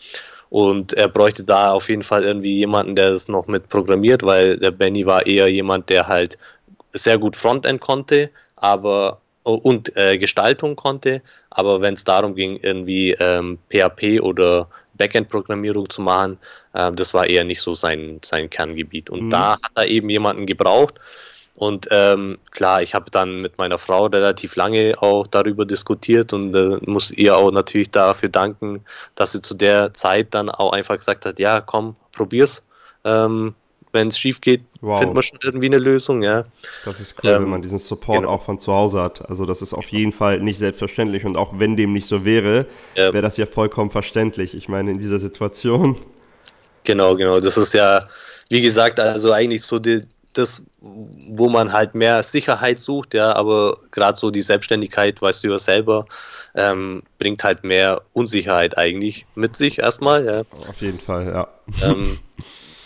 und er bräuchte da auf jeden Fall irgendwie jemanden, der das noch mit programmiert, weil der Benny war eher jemand, der halt sehr gut Frontend konnte, aber und äh, Gestaltung konnte, aber wenn es darum ging, irgendwie ähm, PHP oder Backend-Programmierung zu machen, äh, das war eher nicht so sein, sein Kerngebiet. Und mhm. da hat er eben jemanden gebraucht, und ähm, klar, ich habe dann mit meiner Frau relativ lange auch darüber diskutiert und äh, muss ihr auch natürlich dafür danken, dass sie zu der Zeit dann auch einfach gesagt hat, ja, komm, probier's. Ähm, wenn es schief geht, wow. findet man schon irgendwie eine Lösung, ja. Das ist cool, ähm, wenn man diesen Support genau. auch von zu Hause hat. Also das ist auf jeden Fall nicht selbstverständlich und auch wenn dem nicht so wäre, ja. wäre das ja vollkommen verständlich. Ich meine, in dieser Situation. Genau, genau. Das ist ja, wie gesagt, also eigentlich so die, das, wo man halt mehr Sicherheit sucht, ja, aber gerade so die Selbstständigkeit, weißt du ja selber, ähm, bringt halt mehr Unsicherheit eigentlich mit sich erstmal, ja. Auf jeden Fall, ja. Ähm,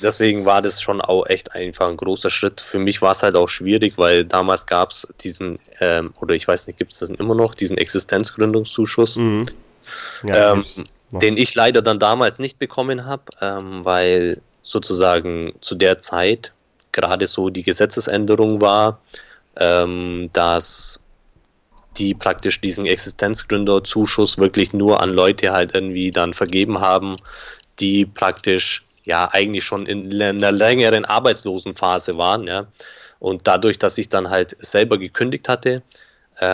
deswegen war das schon auch echt einfach ein großer Schritt. Für mich war es halt auch schwierig, weil damals gab es diesen, ähm, oder ich weiß nicht, gibt es das immer noch, diesen Existenzgründungszuschuss. Mhm. Ja, ähm. Den ich leider dann damals nicht bekommen habe, ähm, weil sozusagen zu der Zeit gerade so die Gesetzesänderung war, ähm, dass die praktisch diesen Existenzgründerzuschuss wirklich nur an Leute halt irgendwie dann vergeben haben, die praktisch ja eigentlich schon in einer längeren Arbeitslosenphase waren, ja. Und dadurch, dass ich dann halt selber gekündigt hatte,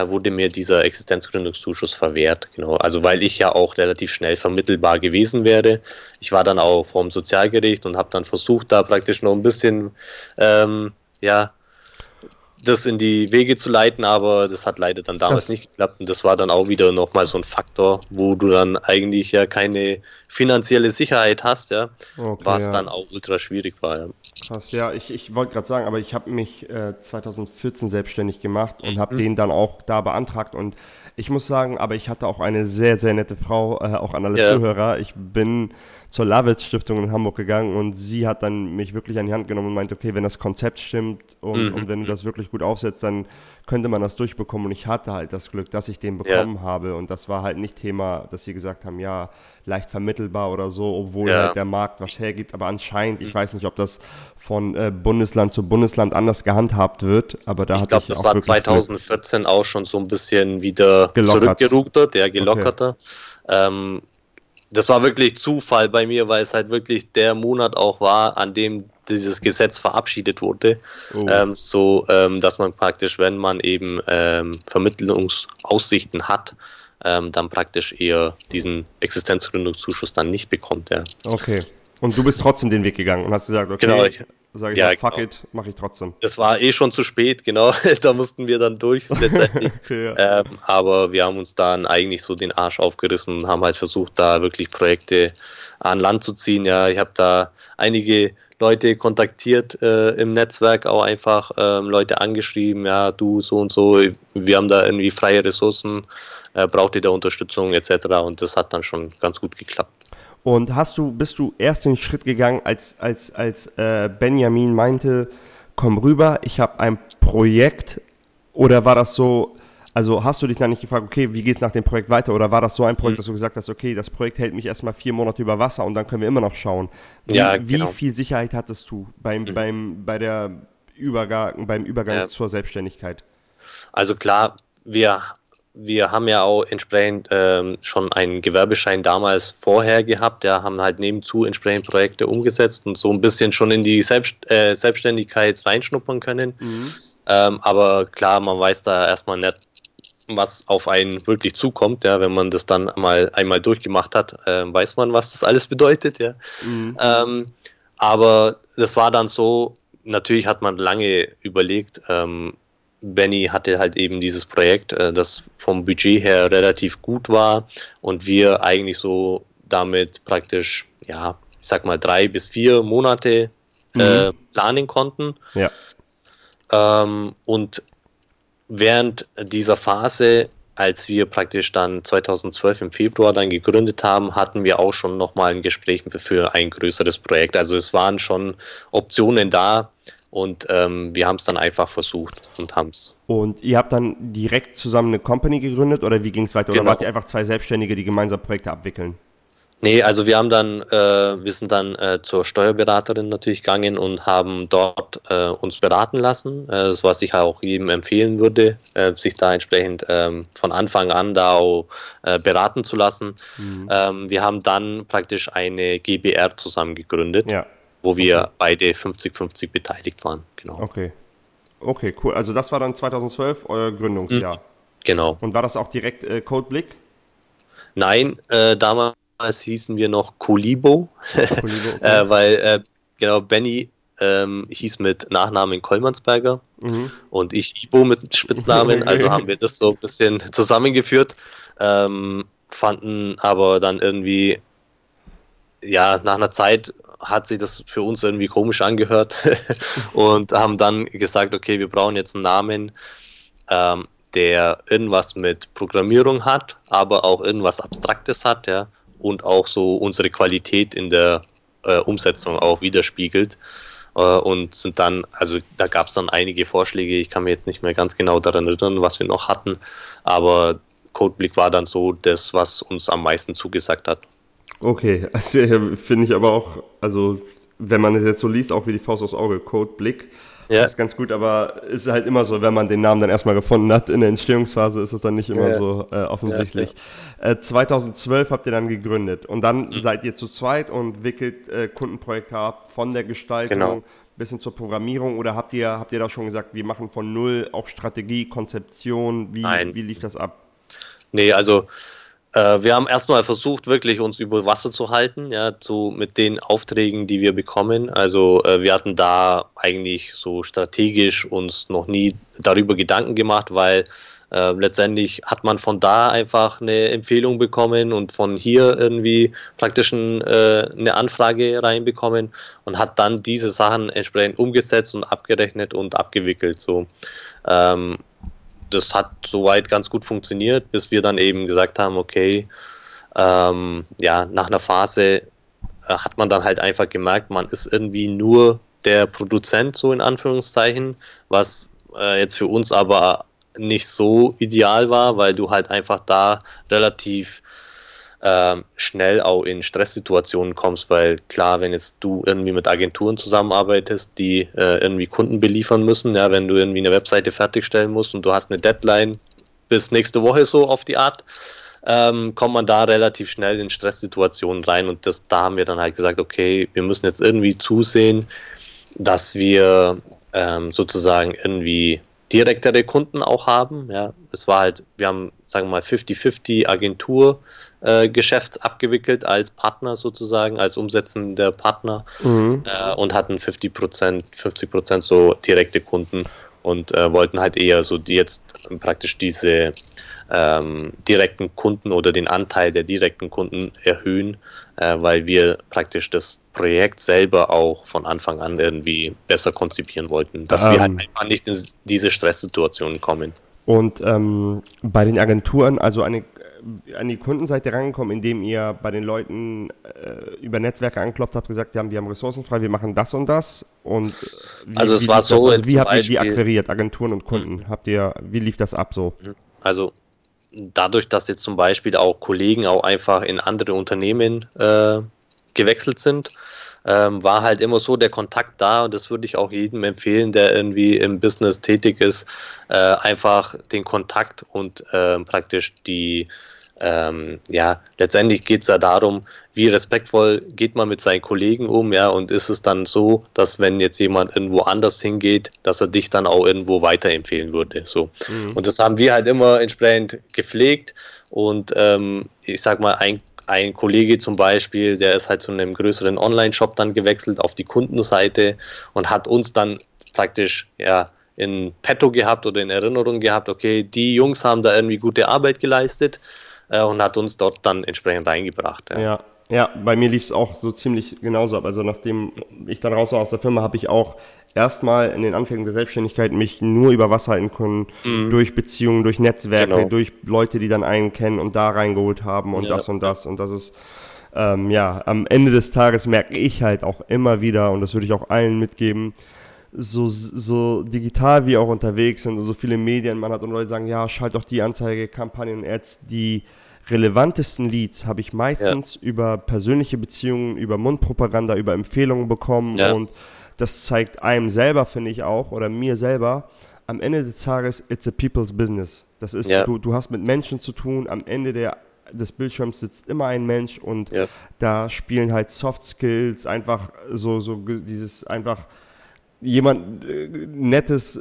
wurde mir dieser Existenzgründungszuschuss verwehrt. Genau. Also weil ich ja auch relativ schnell vermittelbar gewesen wäre. Ich war dann auch vom Sozialgericht und habe dann versucht, da praktisch noch ein bisschen ähm, ja, das in die Wege zu leiten, aber das hat leider dann damals das nicht geklappt und das war dann auch wieder nochmal so ein Faktor, wo du dann eigentlich ja keine finanzielle Sicherheit hast, ja, okay, was ja. dann auch ultra schwierig war. Ja. Krass, ja, ich, ich wollte gerade sagen, aber ich habe mich äh, 2014 selbstständig gemacht und mhm. habe den dann auch da beantragt und ich muss sagen, aber ich hatte auch eine sehr, sehr nette Frau, äh, auch an alle ja. Zuhörer. Ich bin zur Lavitz Stiftung in Hamburg gegangen und sie hat dann mich wirklich an die Hand genommen und meinte, okay, wenn das Konzept stimmt und, mhm. und wenn du das wirklich gut aufsetzt, dann könnte man das durchbekommen. Und ich hatte halt das Glück, dass ich den bekommen ja. habe. Und das war halt nicht Thema, dass sie gesagt haben, ja, leicht vermittelbar oder so, obwohl ja. halt der Markt was hergibt. Aber anscheinend, ich weiß nicht, ob das von äh, Bundesland zu Bundesland anders gehandhabt wird, aber da ich glaube, das war 2014 Glück. auch schon so ein bisschen wieder zurückgerudert, der gelockerter. Okay. Ähm, das war wirklich Zufall bei mir, weil es halt wirklich der Monat auch war, an dem dieses Gesetz verabschiedet wurde. Oh. Ähm, so, ähm, dass man praktisch, wenn man eben ähm, Vermittlungsaussichten hat, ähm, dann praktisch eher diesen Existenzgründungszuschuss dann nicht bekommt. Ja. Okay. Und du bist trotzdem den Weg gegangen und hast gesagt, okay, genau, ich, sage ich, ja, fuck genau. it, mache ich trotzdem. Das war eh schon zu spät, genau. da mussten wir dann durch letztendlich. ja. ähm, aber wir haben uns dann eigentlich so den Arsch aufgerissen und haben halt versucht, da wirklich Projekte an Land zu ziehen. Ja, ich habe da einige Leute kontaktiert äh, im Netzwerk, auch einfach ähm, Leute angeschrieben, ja, du so und so, wir haben da irgendwie freie Ressourcen, äh, braucht ihr da Unterstützung etc. Und das hat dann schon ganz gut geklappt. Und hast du, bist du erst den Schritt gegangen, als, als, als äh, Benjamin meinte, komm rüber, ich habe ein Projekt, oder war das so, also hast du dich dann nicht gefragt, okay, wie geht es nach dem Projekt weiter? Oder war das so ein Projekt, mhm. dass du gesagt hast, okay, das Projekt hält mich erstmal vier Monate über Wasser und dann können wir immer noch schauen. Wie, ja, genau. wie viel Sicherheit hattest du beim, mhm. beim, bei der Übergang, beim Übergang ja. zur Selbstständigkeit? Also klar, wir wir haben ja auch entsprechend ähm, schon einen Gewerbeschein damals vorher gehabt, ja, haben halt nebenzu entsprechend Projekte umgesetzt und so ein bisschen schon in die Selbst, äh, Selbstständigkeit reinschnuppern können. Mhm. Ähm, aber klar, man weiß da erstmal nicht, was auf einen wirklich zukommt, ja, wenn man das dann mal einmal durchgemacht hat, äh, weiß man, was das alles bedeutet, ja. Mhm. Ähm, aber das war dann so, natürlich hat man lange überlegt, ähm, Benny hatte halt eben dieses Projekt, äh, das vom Budget her relativ gut war und wir eigentlich so damit praktisch, ja, ich sag mal drei bis vier Monate äh, mhm. planen konnten. Ja. Ähm, und während dieser Phase, als wir praktisch dann 2012 im Februar dann gegründet haben, hatten wir auch schon nochmal ein Gespräch für ein größeres Projekt. Also es waren schon Optionen da, und ähm, wir haben es dann einfach versucht und haben es. Und ihr habt dann direkt zusammen eine Company gegründet oder wie ging es weiter? Genau. Oder wart ihr einfach zwei Selbstständige, die gemeinsam Projekte abwickeln? Nee, also wir haben dann, äh, wir sind dann äh, zur Steuerberaterin natürlich gegangen und haben dort äh, uns beraten lassen. Äh, das, was ich auch jedem empfehlen würde, äh, sich da entsprechend ähm, von Anfang an da auch äh, beraten zu lassen. Mhm. Ähm, wir haben dann praktisch eine GBR zusammen gegründet. Ja wo wir okay. beide 50-50 beteiligt waren. Genau. Okay. Okay, cool. Also das war dann 2012 euer Gründungsjahr. Mhm. Genau. Und war das auch direkt äh, Codeblick? Nein, äh, damals hießen wir noch Colibo, Colibo okay. äh, weil äh, genau Benny ähm, hieß mit Nachnamen Kollmannsberger mhm. und ich Ibo mit Spitznamen, also haben wir das so ein bisschen zusammengeführt, ähm, fanden aber dann irgendwie ja nach einer Zeit hat sich das für uns irgendwie komisch angehört und haben dann gesagt, okay, wir brauchen jetzt einen Namen, ähm, der irgendwas mit Programmierung hat, aber auch irgendwas Abstraktes hat, ja, und auch so unsere Qualität in der äh, Umsetzung auch widerspiegelt. Äh, und sind dann, also da gab es dann einige Vorschläge, ich kann mir jetzt nicht mehr ganz genau daran erinnern, was wir noch hatten, aber Codeblick war dann so das, was uns am meisten zugesagt hat. Okay, also, finde ich aber auch, also wenn man es jetzt so liest, auch wie die Faust aufs Auge, Code Blick, ja. Ist ganz gut, aber es ist halt immer so, wenn man den Namen dann erstmal gefunden hat, in der Entstehungsphase ist es dann nicht immer ja. so äh, offensichtlich. Ja, äh, 2012 habt ihr dann gegründet und dann mhm. seid ihr zu zweit und wickelt äh, Kundenprojekte ab von der Gestaltung genau. bis hin zur Programmierung oder habt ihr, habt ihr da schon gesagt, wir machen von null auch Strategie, Konzeption, wie, wie lief das ab? Nee, also äh, wir haben erstmal versucht, wirklich uns über Wasser zu halten, ja, zu, mit den Aufträgen, die wir bekommen. Also äh, wir hatten da eigentlich so strategisch uns noch nie darüber Gedanken gemacht, weil äh, letztendlich hat man von da einfach eine Empfehlung bekommen und von hier irgendwie praktisch ein, äh, eine Anfrage reinbekommen und hat dann diese Sachen entsprechend umgesetzt und abgerechnet und abgewickelt. So. Ähm, das hat soweit ganz gut funktioniert, bis wir dann eben gesagt haben, okay, ähm, ja, nach einer Phase äh, hat man dann halt einfach gemerkt, man ist irgendwie nur der Produzent, so in Anführungszeichen, was äh, jetzt für uns aber nicht so ideal war, weil du halt einfach da relativ ähm, schnell auch in Stresssituationen kommst, weil klar, wenn jetzt du irgendwie mit Agenturen zusammenarbeitest, die äh, irgendwie Kunden beliefern müssen, ja, wenn du irgendwie eine Webseite fertigstellen musst und du hast eine Deadline bis nächste Woche so auf die Art, ähm, kommt man da relativ schnell in Stresssituationen rein und das, da haben wir dann halt gesagt, okay, wir müssen jetzt irgendwie zusehen, dass wir ähm, sozusagen irgendwie direktere Kunden auch haben. Ja, es war halt, wir haben, sagen wir mal, 50-50 Agentur äh, Geschäft abgewickelt als Partner sozusagen, als umsetzender Partner mhm. äh, und hatten 50 Prozent, 50 Prozent so direkte Kunden und äh, wollten halt eher so die jetzt praktisch diese ähm, direkten Kunden oder den Anteil der direkten Kunden erhöhen, äh, weil wir praktisch das Projekt selber auch von Anfang an irgendwie besser konzipieren wollten, dass ähm, wir halt einfach nicht in diese Stresssituationen kommen. Und ähm, bei den Agenturen, also eine an die Kundenseite rangekommen, indem ihr bei den Leuten äh, über Netzwerke anklopft habt, gesagt, ja, wir haben Ressourcen frei, wir machen das und das. Und wie, also es war so, also wie habt ihr die akquiriert, Agenturen und Kunden? Mhm. Habt ihr, wie lief das ab so? Mhm. Also dadurch, dass jetzt zum Beispiel auch Kollegen auch einfach in andere Unternehmen äh, gewechselt sind, ähm, war halt immer so der Kontakt da und das würde ich auch jedem empfehlen, der irgendwie im Business tätig ist, äh, einfach den Kontakt und äh, praktisch die ähm, ja, letztendlich geht es ja darum, wie respektvoll geht man mit seinen Kollegen um, ja, und ist es dann so, dass wenn jetzt jemand irgendwo anders hingeht, dass er dich dann auch irgendwo weiterempfehlen würde, so. Mhm. Und das haben wir halt immer entsprechend gepflegt und ähm, ich sag mal, ein ein Kollege zum Beispiel, der ist halt zu einem größeren Online-Shop dann gewechselt auf die Kundenseite und hat uns dann praktisch ja in petto gehabt oder in Erinnerung gehabt, okay, die Jungs haben da irgendwie gute Arbeit geleistet äh, und hat uns dort dann entsprechend reingebracht. Ja, ja, ja bei mir lief es auch so ziemlich genauso ab. Also nachdem ich dann raus war aus der Firma, habe ich auch erstmal in den Anfängen der Selbstständigkeit mich nur über Wasser halten können, mhm. durch Beziehungen, durch Netzwerke, genau. durch Leute, die dann einen kennen und da reingeholt haben und ja. das und das. Und das ist, ähm, ja, am Ende des Tages merke ich halt auch immer wieder, und das würde ich auch allen mitgeben, so, so digital wie auch unterwegs sind und so viele Medien man hat und Leute sagen, ja, schalt doch die Anzeige, Kampagnen, Ads, die relevantesten Leads habe ich meistens ja. über persönliche Beziehungen, über Mundpropaganda, über Empfehlungen bekommen ja. und das zeigt einem selber, finde ich auch, oder mir selber, am Ende des Tages, it's a people's business. Das ist, ja. du, du hast mit Menschen zu tun, am Ende der, des Bildschirms sitzt immer ein Mensch und da spielen halt Soft Skills, einfach so, so dieses einfach jemand äh, nettes,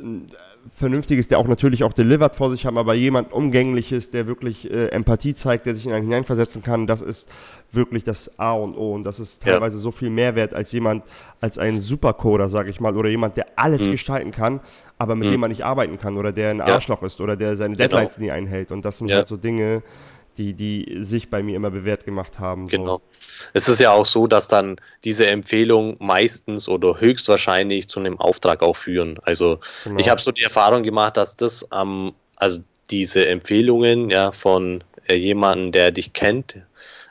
Vernünftiges, der auch natürlich auch delivered vor sich haben, aber jemand Umgängliches, der wirklich äh, Empathie zeigt, der sich in einen hineinversetzen kann, das ist wirklich das A und O und das ist teilweise ja. so viel mehr wert als jemand, als ein Supercoder, sage ich mal, oder jemand, der alles mhm. gestalten kann, aber mit mhm. dem man nicht arbeiten kann oder der ein Arschloch ja. ist oder der seine genau. Deadlines nie einhält und das sind ja. halt so Dinge, die, die sich bei mir immer bewährt gemacht haben. So. Genau. Es ist ja auch so, dass dann diese Empfehlungen meistens oder höchstwahrscheinlich zu einem Auftrag auch führen. Also genau. ich habe so die Erfahrung gemacht, dass das ähm, also diese Empfehlungen ja von äh, jemandem, der dich kennt,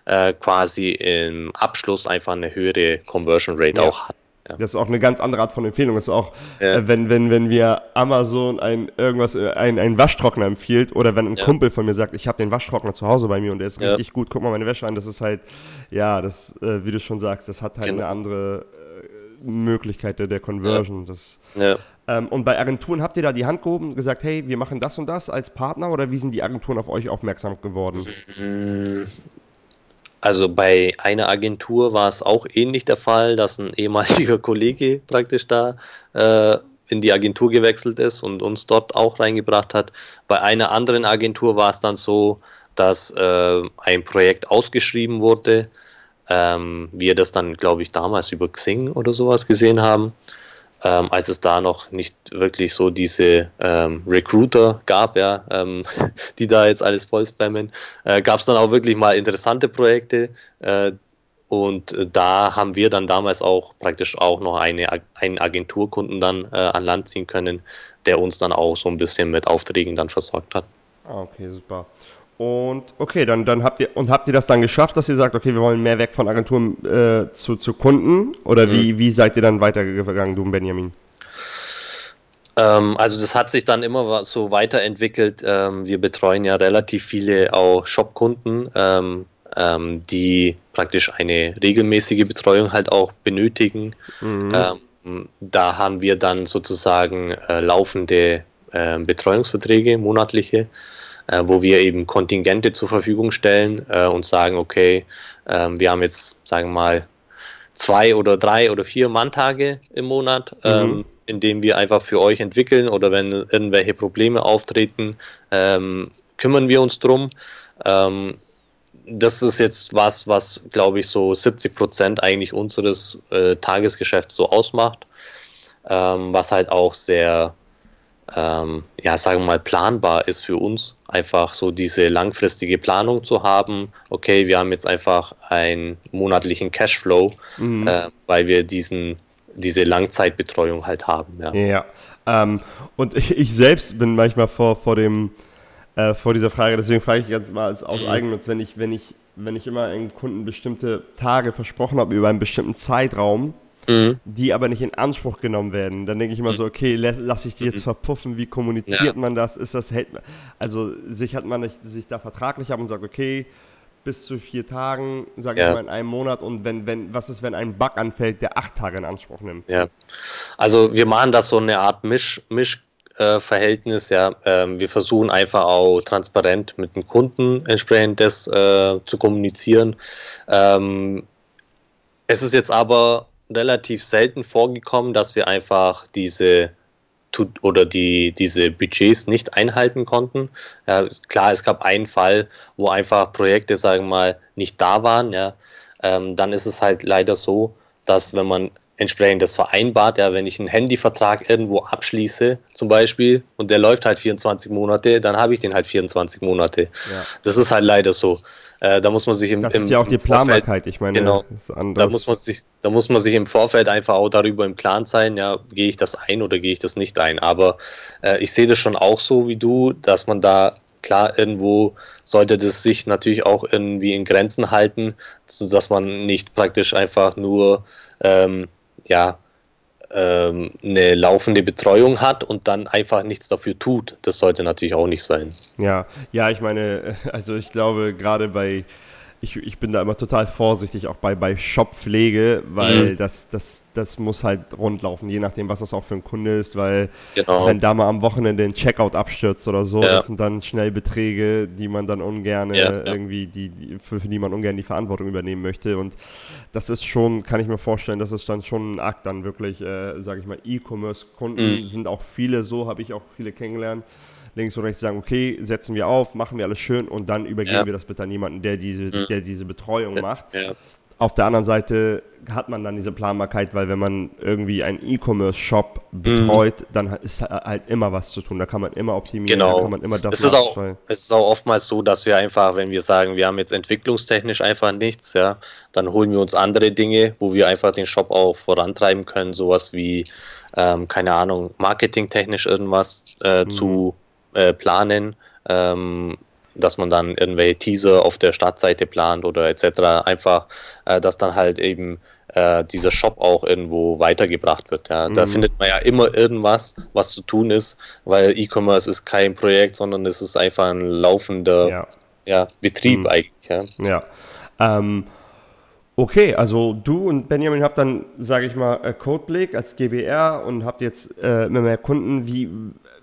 äh, quasi im Abschluss einfach eine höhere Conversion Rate ja. auch hat. Ja. Das ist auch eine ganz andere Art von Empfehlung. Das ist auch, ja. äh, wenn, wenn, wenn wir Amazon ein irgendwas, äh, ein, ein Waschtrockner empfiehlt oder wenn ein ja. Kumpel von mir sagt, ich habe den Waschtrockner zu Hause bei mir und der ist richtig gut, guck mal meine Wäsche an, das ist halt, ja, das, äh, wie du schon sagst, das hat halt genau. eine andere äh, Möglichkeit der, der Conversion. Das, ähm, und bei Agenturen habt ihr da die Hand gehoben und gesagt, hey, wir machen das und das als Partner oder wie sind die Agenturen auf euch aufmerksam geworden? Also bei einer Agentur war es auch ähnlich der Fall, dass ein ehemaliger Kollege praktisch da äh, in die Agentur gewechselt ist und uns dort auch reingebracht hat. Bei einer anderen Agentur war es dann so, dass äh, ein Projekt ausgeschrieben wurde. Ähm, wir das dann, glaube ich, damals über Xing oder sowas gesehen haben ähm, als es da noch nicht wirklich so diese ähm, Recruiter gab, ja, ähm, die da jetzt alles voll spammen, äh, gab es dann auch wirklich mal interessante Projekte. Äh, und da haben wir dann damals auch praktisch auch noch eine, einen Agenturkunden dann äh, an Land ziehen können, der uns dann auch so ein bisschen mit Aufträgen dann versorgt hat. Ah, okay, super. Und okay, dann, dann habt ihr und habt ihr das dann geschafft, dass ihr sagt, okay, wir wollen mehr weg von Agenturen äh, zu, zu Kunden? Oder mhm. wie, wie seid ihr dann weitergegangen, du und Benjamin? Ähm, also das hat sich dann immer so weiterentwickelt. Ähm, wir betreuen ja relativ viele auch Shop-Kunden, ähm, die praktisch eine regelmäßige Betreuung halt auch benötigen. Mhm. Da haben wir dann sozusagen äh, laufende äh, Betreuungsverträge, monatliche äh, wo wir eben Kontingente zur Verfügung stellen äh, und sagen, okay, äh, wir haben jetzt, sagen wir mal, zwei oder drei oder vier Manntage im Monat, mhm. ähm, in denen wir einfach für euch entwickeln oder wenn irgendwelche Probleme auftreten, ähm, kümmern wir uns drum. Ähm, das ist jetzt was, was glaube ich so 70 Prozent eigentlich unseres äh, Tagesgeschäfts so ausmacht, ähm, was halt auch sehr ähm, ja, sagen wir mal, planbar ist für uns, einfach so diese langfristige Planung zu haben. Okay, wir haben jetzt einfach einen monatlichen Cashflow, mhm. äh, weil wir diesen, diese Langzeitbetreuung halt haben. Ja, ja ähm, und ich, ich, selbst bin manchmal vor, vor, dem, äh, vor dieser Frage, deswegen frage ich jetzt mal aus mhm. Eigennutz, wenn ich, wenn ich, wenn ich immer einem Kunden bestimmte Tage versprochen habe über einen bestimmten Zeitraum, mhm. die aber nicht in Anspruch genommen werden. Dann denke ich immer so, okay, lasse ich die jetzt mhm. verpuffen, wie kommuniziert ja. man das? Ist das, hält, also sichert man nicht, sich da vertraglich ab und sagt, okay, bis zu vier Tagen, sage ja. ich mal in einem Monat und wenn, wenn, was ist, wenn ein Bug anfällt, der acht Tage in Anspruch nimmt? Ja, also wir machen das so eine Art Misch, Misch Verhältnis, ja. Ähm, wir versuchen einfach auch transparent mit dem Kunden entsprechend das äh, zu kommunizieren. Ähm, es ist jetzt aber relativ selten vorgekommen, dass wir einfach diese oder die, diese Budgets nicht einhalten konnten. Ja, klar, es gab einen Fall, wo einfach Projekte, sagen wir mal, nicht da waren. Ja, ähm, dann ist es halt leider so, dass wenn man entsprechend das vereinbart, ja, wenn ich einen Handyvertrag irgendwo abschließe, zum Beispiel, und der läuft halt 24 Monate, dann habe ich den halt 24 Monate. Ja. Das ist halt leider so. Äh, da muss man sich im, Das ist ja auch die Planbarkeit, ich meine, genau, da muss man sich, da muss man sich im Vorfeld einfach auch darüber im Klaren sein, ja, gehe ich das ein oder gehe ich das nicht ein. Aber äh, ich sehe das schon auch so wie du, dass man da klar irgendwo sollte das sich natürlich auch irgendwie in Grenzen halten, sodass man nicht praktisch einfach nur ähm, ja ähm, eine laufende Betreuung hat und dann einfach nichts dafür tut. Das sollte natürlich auch nicht sein. Ja, ja, ich meine, also ich glaube, gerade bei ich, ich bin da immer total vorsichtig, auch bei, bei Shop-Pflege, weil mhm. das, das, das muss halt rundlaufen, je nachdem, was das auch für ein Kunde ist, weil genau. wenn da mal am Wochenende ein Checkout abstürzt oder so, ja. das sind dann schnell Beträge, die man dann ungern ja, ja. irgendwie, die, die, für, für die man ungern die Verantwortung übernehmen möchte. Und das ist schon, kann ich mir vorstellen, das ist dann schon ein Akt dann wirklich, äh, sage ich mal, E-Commerce-Kunden mhm. sind auch viele so, habe ich auch viele kennengelernt links und rechts sagen, okay, setzen wir auf, machen wir alles schön und dann übergeben ja. wir das bitte an jemanden, der diese, mhm. der diese Betreuung macht. Ja. Auf der anderen Seite hat man dann diese Planbarkeit, weil wenn man irgendwie einen E-Commerce-Shop betreut, mhm. dann ist halt immer was zu tun. Da kann man immer optimieren, genau. da kann man immer das es ist auch, Es ist auch oftmals so, dass wir einfach, wenn wir sagen, wir haben jetzt entwicklungstechnisch einfach nichts, ja, dann holen wir uns andere Dinge, wo wir einfach den Shop auch vorantreiben können, sowas wie, ähm, keine Ahnung, marketingtechnisch irgendwas äh, mhm. zu äh, planen. Ähm, dass man dann irgendwelche Teaser auf der Startseite plant oder etc. Einfach, äh, dass dann halt eben äh, dieser Shop auch irgendwo weitergebracht wird. Ja. Mhm. Da findet man ja immer irgendwas, was zu tun ist, weil E-Commerce ist kein Projekt, sondern es ist einfach ein laufender ja. Ja, Betrieb mhm. eigentlich. Ja. Ähm, Okay, also du und Benjamin habt dann, sage ich mal, äh, Codeblick als GBR und habt jetzt äh, immer mehr Kunden. Wie,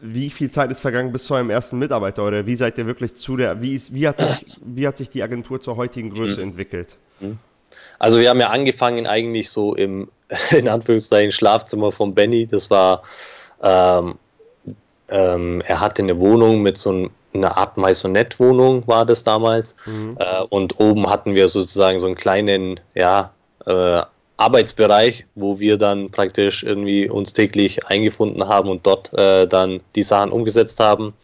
wie viel Zeit ist vergangen bis zu eurem ersten Mitarbeiter oder wie seid ihr wirklich zu der, wie, ist, wie, hat, sich, wie hat sich die Agentur zur heutigen Größe mhm. entwickelt? Mhm. Also wir haben ja angefangen eigentlich so im, in Anführungszeichen, Schlafzimmer von Benny. Das war, ähm, ähm, er hatte eine Wohnung mit so einem eine Art Maisonette-Wohnung war das damals. Mhm. Äh, und oben hatten wir sozusagen so einen kleinen, ja, äh, Arbeitsbereich, wo wir dann praktisch irgendwie uns täglich eingefunden haben und dort äh, dann die Sachen umgesetzt haben,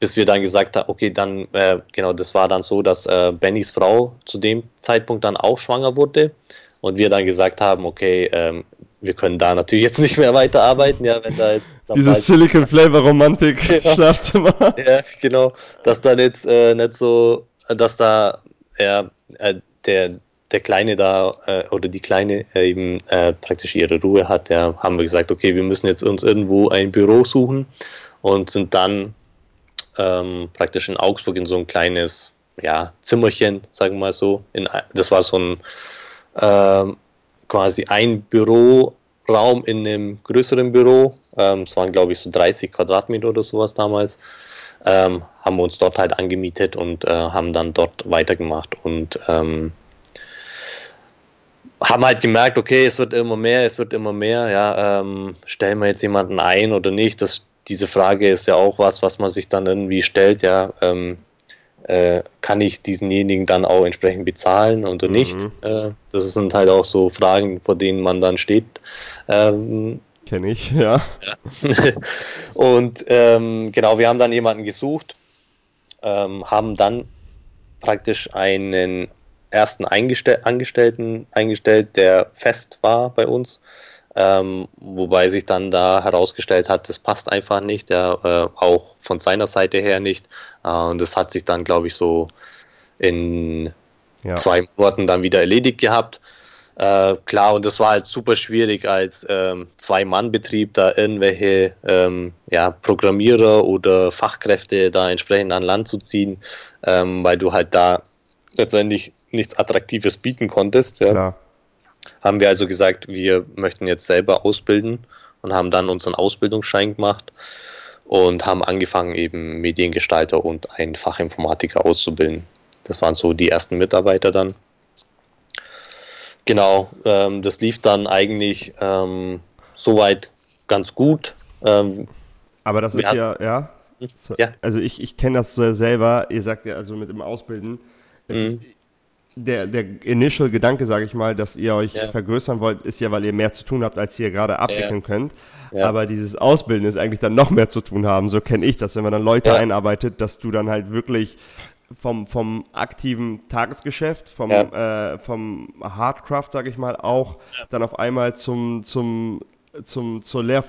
bis wir dann gesagt haben, okay, dann, äh, genau, das war dann so, dass äh, Bennys Frau zu dem Zeitpunkt dann auch schwanger wurde und wir dann gesagt haben, okay, ähm, wir können da natürlich jetzt nicht mehr weiterarbeiten, ja, wenn da jetzt. Dieses Silicon Flavor Romantik genau. Schlafzimmer. Ja, genau. Dass da jetzt äh, nicht so, dass da ja, äh, der, der Kleine da äh, oder die Kleine äh, eben äh, praktisch ihre Ruhe hat, ja, haben wir gesagt, okay, wir müssen jetzt uns irgendwo ein Büro suchen und sind dann ähm, praktisch in Augsburg in so ein kleines ja, Zimmerchen, sagen wir mal so. In, das war so ein ähm, quasi ein Büroraum in einem größeren Büro. Ähm, es waren, glaube ich, so 30 Quadratmeter oder sowas damals. Ähm, haben wir uns dort halt angemietet und äh, haben dann dort weitergemacht und ähm, haben halt gemerkt, okay, es wird immer mehr, es wird immer mehr, ja, ähm, stellen wir jetzt jemanden ein oder nicht? Das, diese Frage ist ja auch was, was man sich dann irgendwie stellt, ja, ähm, äh, kann ich diesenjenigen dann auch entsprechend bezahlen oder nicht? Mhm. Äh, das sind halt auch so Fragen, vor denen man dann steht. Ähm, Kenne ich, ja. ja. Und ähm, genau, wir haben dann jemanden gesucht, ähm, haben dann praktisch einen ersten Eingestell Angestellten eingestellt, der fest war bei uns ähm, wobei sich dann da herausgestellt hat, das passt einfach nicht, ja, äh, auch von seiner Seite her nicht. Äh, und das hat sich dann, glaube ich, so in ja. zwei Monaten dann wieder erledigt gehabt. Äh, klar, und das war halt super schwierig als ähm, Zwei-Mann-Betrieb, da irgendwelche ähm, ja, Programmierer oder Fachkräfte da entsprechend an Land zu ziehen, ähm, weil du halt da letztendlich nichts Attraktives bieten konntest. Ja. Klar haben wir also gesagt, wir möchten jetzt selber ausbilden und haben dann unseren Ausbildungsschein gemacht und haben angefangen, eben Mediengestalter und einen Fachinformatiker auszubilden. Das waren so die ersten Mitarbeiter dann. Genau, ähm, das lief dann eigentlich ähm, soweit ganz gut. Ähm, Aber das ist ja, ja, ja. Also ich, ich kenne das selber, ihr sagt ja also mit dem Ausbilden, es mhm. ist der, der Initial-Gedanke, sage ich mal, dass ihr euch ja. vergrößern wollt, ist ja, weil ihr mehr zu tun habt, als ihr gerade abwickeln ja. könnt. Ja. Aber dieses Ausbilden ist eigentlich dann noch mehr zu tun haben. So kenne ich das, wenn man dann Leute einarbeitet, dass du dann halt wirklich vom, vom aktiven Tagesgeschäft, vom, äh, vom Hardcraft, sage ich mal, auch dann auf einmal zum, zum zum, zur Lehr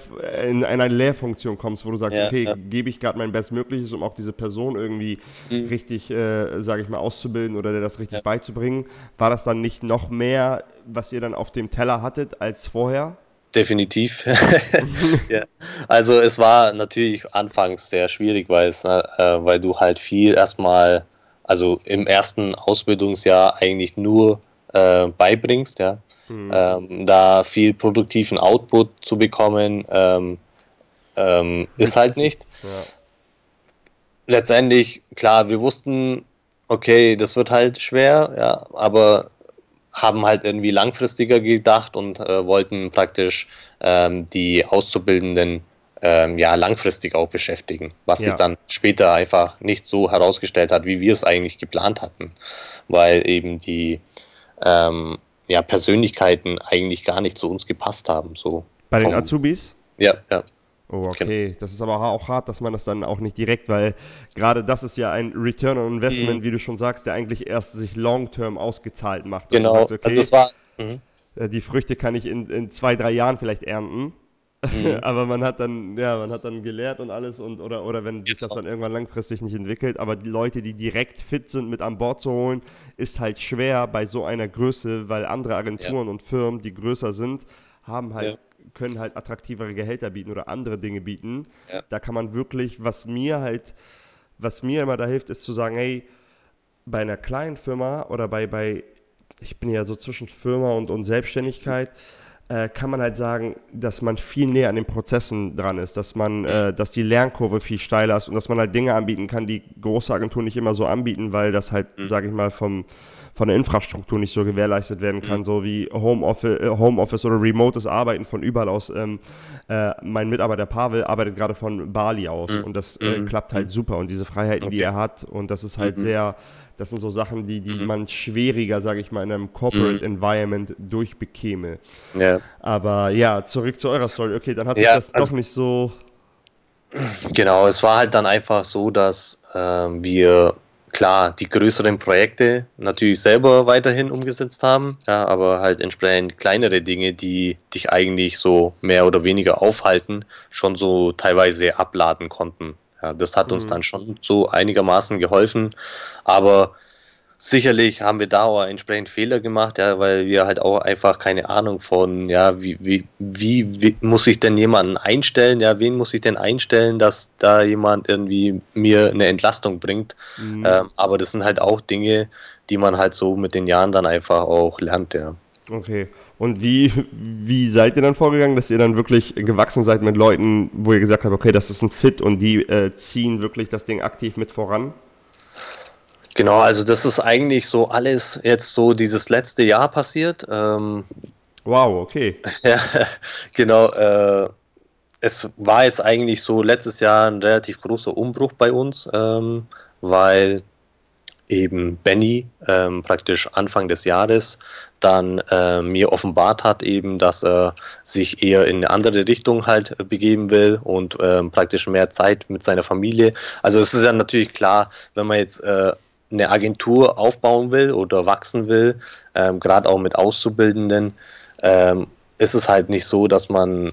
in einer Lehrfunktion kommst, wo du sagst, ja, okay, ja. gebe ich gerade mein Bestmögliches, um auch diese Person irgendwie mhm. richtig, äh, sage ich mal, auszubilden oder dir das richtig ja. beizubringen. War das dann nicht noch mehr, was ihr dann auf dem Teller hattet als vorher? Definitiv. ja. Also es war natürlich anfangs sehr schwierig, weil, es, äh, weil du halt viel erstmal, also im ersten Ausbildungsjahr eigentlich nur äh, beibringst, ja. Mhm. Ähm, da viel produktiven Output zu bekommen, ähm, ähm, ist halt nicht. Ja. Letztendlich, klar, wir wussten, okay, das wird halt schwer, ja, aber haben halt irgendwie langfristiger gedacht und äh, wollten praktisch ähm, die Auszubildenden ähm, ja langfristig auch beschäftigen, was ja. sich dann später einfach nicht so herausgestellt hat, wie wir es eigentlich geplant hatten, weil eben die ähm, ja, Persönlichkeiten eigentlich gar nicht zu uns gepasst haben. So Bei den Azubis? Ja, ja. Oh, okay. Das ist aber auch hart, dass man das dann auch nicht direkt, weil gerade das ist ja ein Return on Investment, mhm. wie du schon sagst, der eigentlich erst sich long-term ausgezahlt macht. Genau. Sagst, okay, also es war. Mhm. Äh, die Früchte kann ich in, in zwei, drei Jahren vielleicht ernten. Mhm. aber man hat dann, ja, man hat dann gelehrt und alles und oder, oder wenn sich das dann irgendwann langfristig nicht entwickelt. Aber die Leute, die direkt fit sind, mit an Bord zu holen, ist halt schwer bei so einer Größe, weil andere Agenturen ja. und Firmen, die größer sind, haben halt, ja. können halt attraktivere Gehälter bieten oder andere Dinge bieten. Ja. Da kann man wirklich, was mir halt, was mir immer da hilft, ist zu sagen, hey, bei einer kleinen Firma oder bei, bei ich bin ja so zwischen Firma und, und Selbstständigkeit, äh, kann man halt sagen, dass man viel näher an den Prozessen dran ist, dass man, äh, dass die Lernkurve viel steiler ist und dass man halt Dinge anbieten kann, die große Agenturen nicht immer so anbieten, weil das halt, mhm. sage ich mal, vom, von der Infrastruktur nicht so gewährleistet werden kann, mhm. so wie Homeoffice, äh, Homeoffice oder remotes Arbeiten von überall aus. Ähm, äh, mein Mitarbeiter Pavel arbeitet gerade von Bali aus mhm. und das äh, mhm. klappt halt mhm. super und diese Freiheiten, okay. die er hat und das ist halt mhm. sehr das sind so Sachen, die, die mhm. man schwieriger, sage ich mal, in einem Corporate mhm. Environment durchbekäme. Ja. Aber ja, zurück zu eurer Story. Okay, dann hat sich ja, das also, doch nicht so. Genau, es war halt dann einfach so, dass äh, wir klar die größeren Projekte natürlich selber weiterhin umgesetzt haben, ja, aber halt entsprechend kleinere Dinge, die dich eigentlich so mehr oder weniger aufhalten, schon so teilweise abladen konnten. Ja, das hat uns mhm. dann schon so einigermaßen geholfen, aber sicherlich haben wir da auch entsprechend Fehler gemacht, ja, weil wir halt auch einfach keine Ahnung von, ja, wie, wie, wie, wie muss ich denn jemanden einstellen, ja, wen muss ich denn einstellen, dass da jemand irgendwie mir eine Entlastung bringt. Mhm. Ähm, aber das sind halt auch Dinge, die man halt so mit den Jahren dann einfach auch lernt, ja. Okay. Und wie, wie seid ihr dann vorgegangen, dass ihr dann wirklich gewachsen seid mit Leuten, wo ihr gesagt habt, okay, das ist ein Fit und die äh, ziehen wirklich das Ding aktiv mit voran? Genau, also das ist eigentlich so alles jetzt so dieses letzte Jahr passiert. Ähm, wow, okay. ja, genau. Äh, es war jetzt eigentlich so letztes Jahr ein relativ großer Umbruch bei uns, ähm, weil eben Benny ähm, praktisch Anfang des Jahres dann äh, mir offenbart hat eben, dass er sich eher in eine andere Richtung halt begeben will und ähm, praktisch mehr Zeit mit seiner Familie. Also es ist ja natürlich klar, wenn man jetzt äh, eine Agentur aufbauen will oder wachsen will, ähm, gerade auch mit Auszubildenden, ähm, ist es halt nicht so, dass man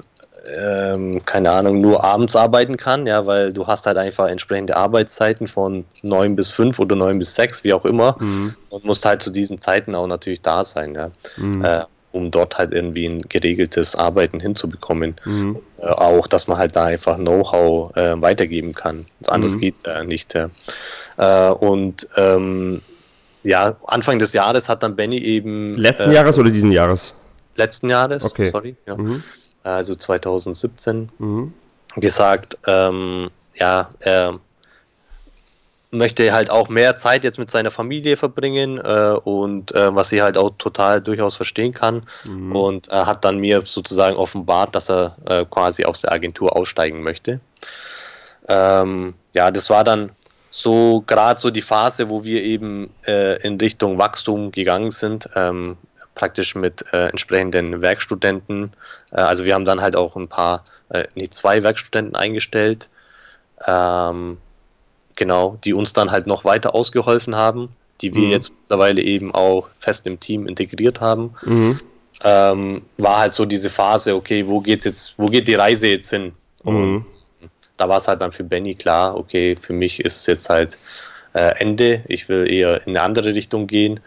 ähm, keine Ahnung, nur abends arbeiten kann, ja, weil du hast halt einfach entsprechende Arbeitszeiten von neun bis fünf oder neun bis sechs, wie auch immer, mhm. und musst halt zu diesen Zeiten auch natürlich da sein, ja. Mhm. Äh, um dort halt irgendwie ein geregeltes Arbeiten hinzubekommen. Mhm. Äh, auch, dass man halt da einfach Know-how äh, weitergeben kann. Anders mhm. geht's ja nicht. Ja. Äh, und ähm, ja, Anfang des Jahres hat dann Benny eben. Letzten äh, Jahres oder diesen Jahres? Letzten Jahres, okay. sorry. Ja. Also 2017, mhm. gesagt, ähm, ja, er möchte halt auch mehr Zeit jetzt mit seiner Familie verbringen äh, und äh, was sie halt auch total durchaus verstehen kann mhm. und er hat dann mir sozusagen offenbart, dass er äh, quasi aus der Agentur aussteigen möchte. Ähm, ja, das war dann so gerade so die Phase, wo wir eben äh, in Richtung Wachstum gegangen sind. Ähm, praktisch mit äh, entsprechenden Werkstudenten. Äh, also wir haben dann halt auch ein paar, äh, nee, zwei Werkstudenten eingestellt, ähm, genau, die uns dann halt noch weiter ausgeholfen haben, die wir mhm. jetzt mittlerweile eben auch fest im Team integriert haben. Mhm. Ähm, war halt so diese Phase, okay, wo geht's jetzt, wo geht die Reise jetzt hin? Und mhm. da war es halt dann für Benny klar, okay, für mich ist jetzt halt äh, Ende, ich will eher in eine andere Richtung gehen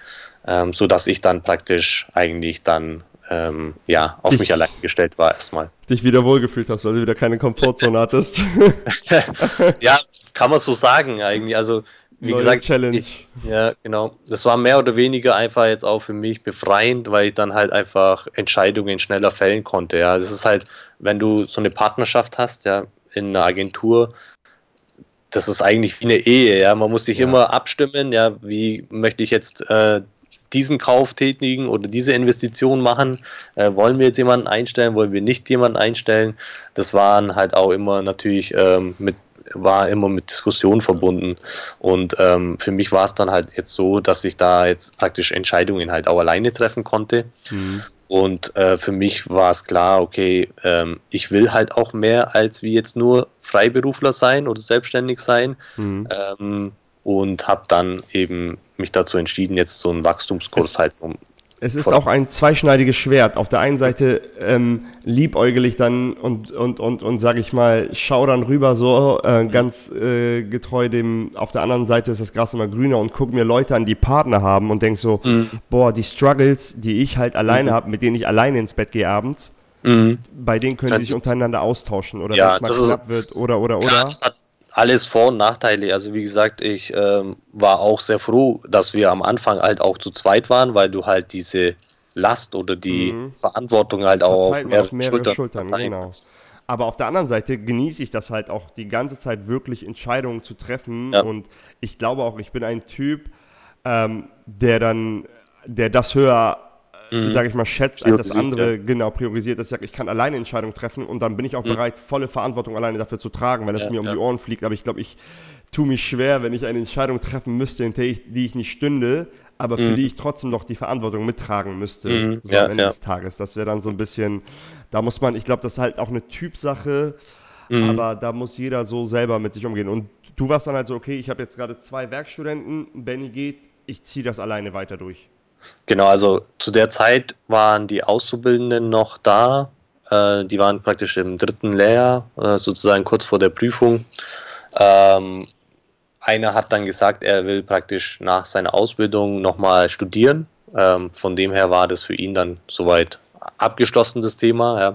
ähm, so dass ich dann praktisch eigentlich dann ähm, ja auf dich, mich allein gestellt war erstmal. Dich wieder wohlgefühlt hast, weil du wieder keine Komfortzone hattest. ja, kann man so sagen eigentlich. Also wie Neue gesagt, Challenge. Ich, ja, genau. Das war mehr oder weniger einfach jetzt auch für mich befreiend, weil ich dann halt einfach Entscheidungen schneller fällen konnte. Ja, das ist halt, wenn du so eine Partnerschaft hast, ja, in einer Agentur, das ist eigentlich wie eine Ehe, ja. Man muss sich ja. immer abstimmen, ja, wie möchte ich jetzt äh, diesen Kauf tätigen oder diese Investition machen? Äh, wollen wir jetzt jemanden einstellen? Wollen wir nicht jemanden einstellen? Das waren halt auch immer natürlich ähm, mit war immer mit Diskussionen verbunden. Und ähm, für mich war es dann halt jetzt so, dass ich da jetzt praktisch Entscheidungen halt auch alleine treffen konnte. Mhm. Und äh, für mich war es klar, okay, ähm, ich will halt auch mehr als wie jetzt nur Freiberufler sein oder selbstständig sein. Mhm. Ähm, und habe dann eben mich dazu entschieden, jetzt so einen Wachstumskurs es, halt um. Es ist auch ein zweischneidiges Schwert. Auf der einen Seite ähm, liebäugel ich dann und, und, und, und sage ich mal, schau dann rüber so äh, ganz äh, getreu dem, auf der anderen Seite ist das Gras immer grüner und guck mir Leute an, die Partner haben und denk so, mhm. boah, die Struggles, die ich halt alleine mhm. habe, mit denen ich alleine ins Bett gehe abends, mhm. bei denen können sie sich untereinander austauschen oder ja, wenn es mal knapp wird oder oder oder. Ja, alles Vor- und Nachteile. Also wie gesagt, ich ähm, war auch sehr froh, dass wir am Anfang halt auch zu zweit waren, weil du halt diese Last oder die mhm. Verantwortung halt auch auf mehrere, auf mehrere Schultern, Schultern genau. Aber auf der anderen Seite genieße ich das halt auch die ganze Zeit wirklich Entscheidungen zu treffen ja. und ich glaube auch, ich bin ein Typ, ähm, der dann, der das höher mhm. sage ich mal, schätzt, als das andere ja. genau priorisiert. Das sagt, ich kann alleine Entscheidungen treffen und dann bin ich auch mhm. bereit, volle Verantwortung alleine dafür zu tragen, wenn es ja, mir um ja. die Ohren fliegt. Aber ich glaube, ich tue mich schwer, wenn ich eine Entscheidung treffen müsste, hinter die ich nicht stünde, aber für mhm. die ich trotzdem noch die Verantwortung mittragen müsste mhm. so am Ende des Tages. Das wäre dann so ein bisschen, da muss man, ich glaube, das ist halt auch eine Typsache, mhm. aber da muss jeder so selber mit sich umgehen. Und du warst dann halt so, okay, ich habe jetzt gerade zwei Werkstudenten, Benny geht, ich ziehe das alleine weiter durch. Genau, also zu der Zeit waren die Auszubildenden noch da. Äh, die waren praktisch im dritten Lehrjahr, äh, sozusagen kurz vor der Prüfung. Ähm, einer hat dann gesagt, er will praktisch nach seiner Ausbildung nochmal studieren. Ähm, von dem her war das für ihn dann soweit abgeschlossen, das Thema.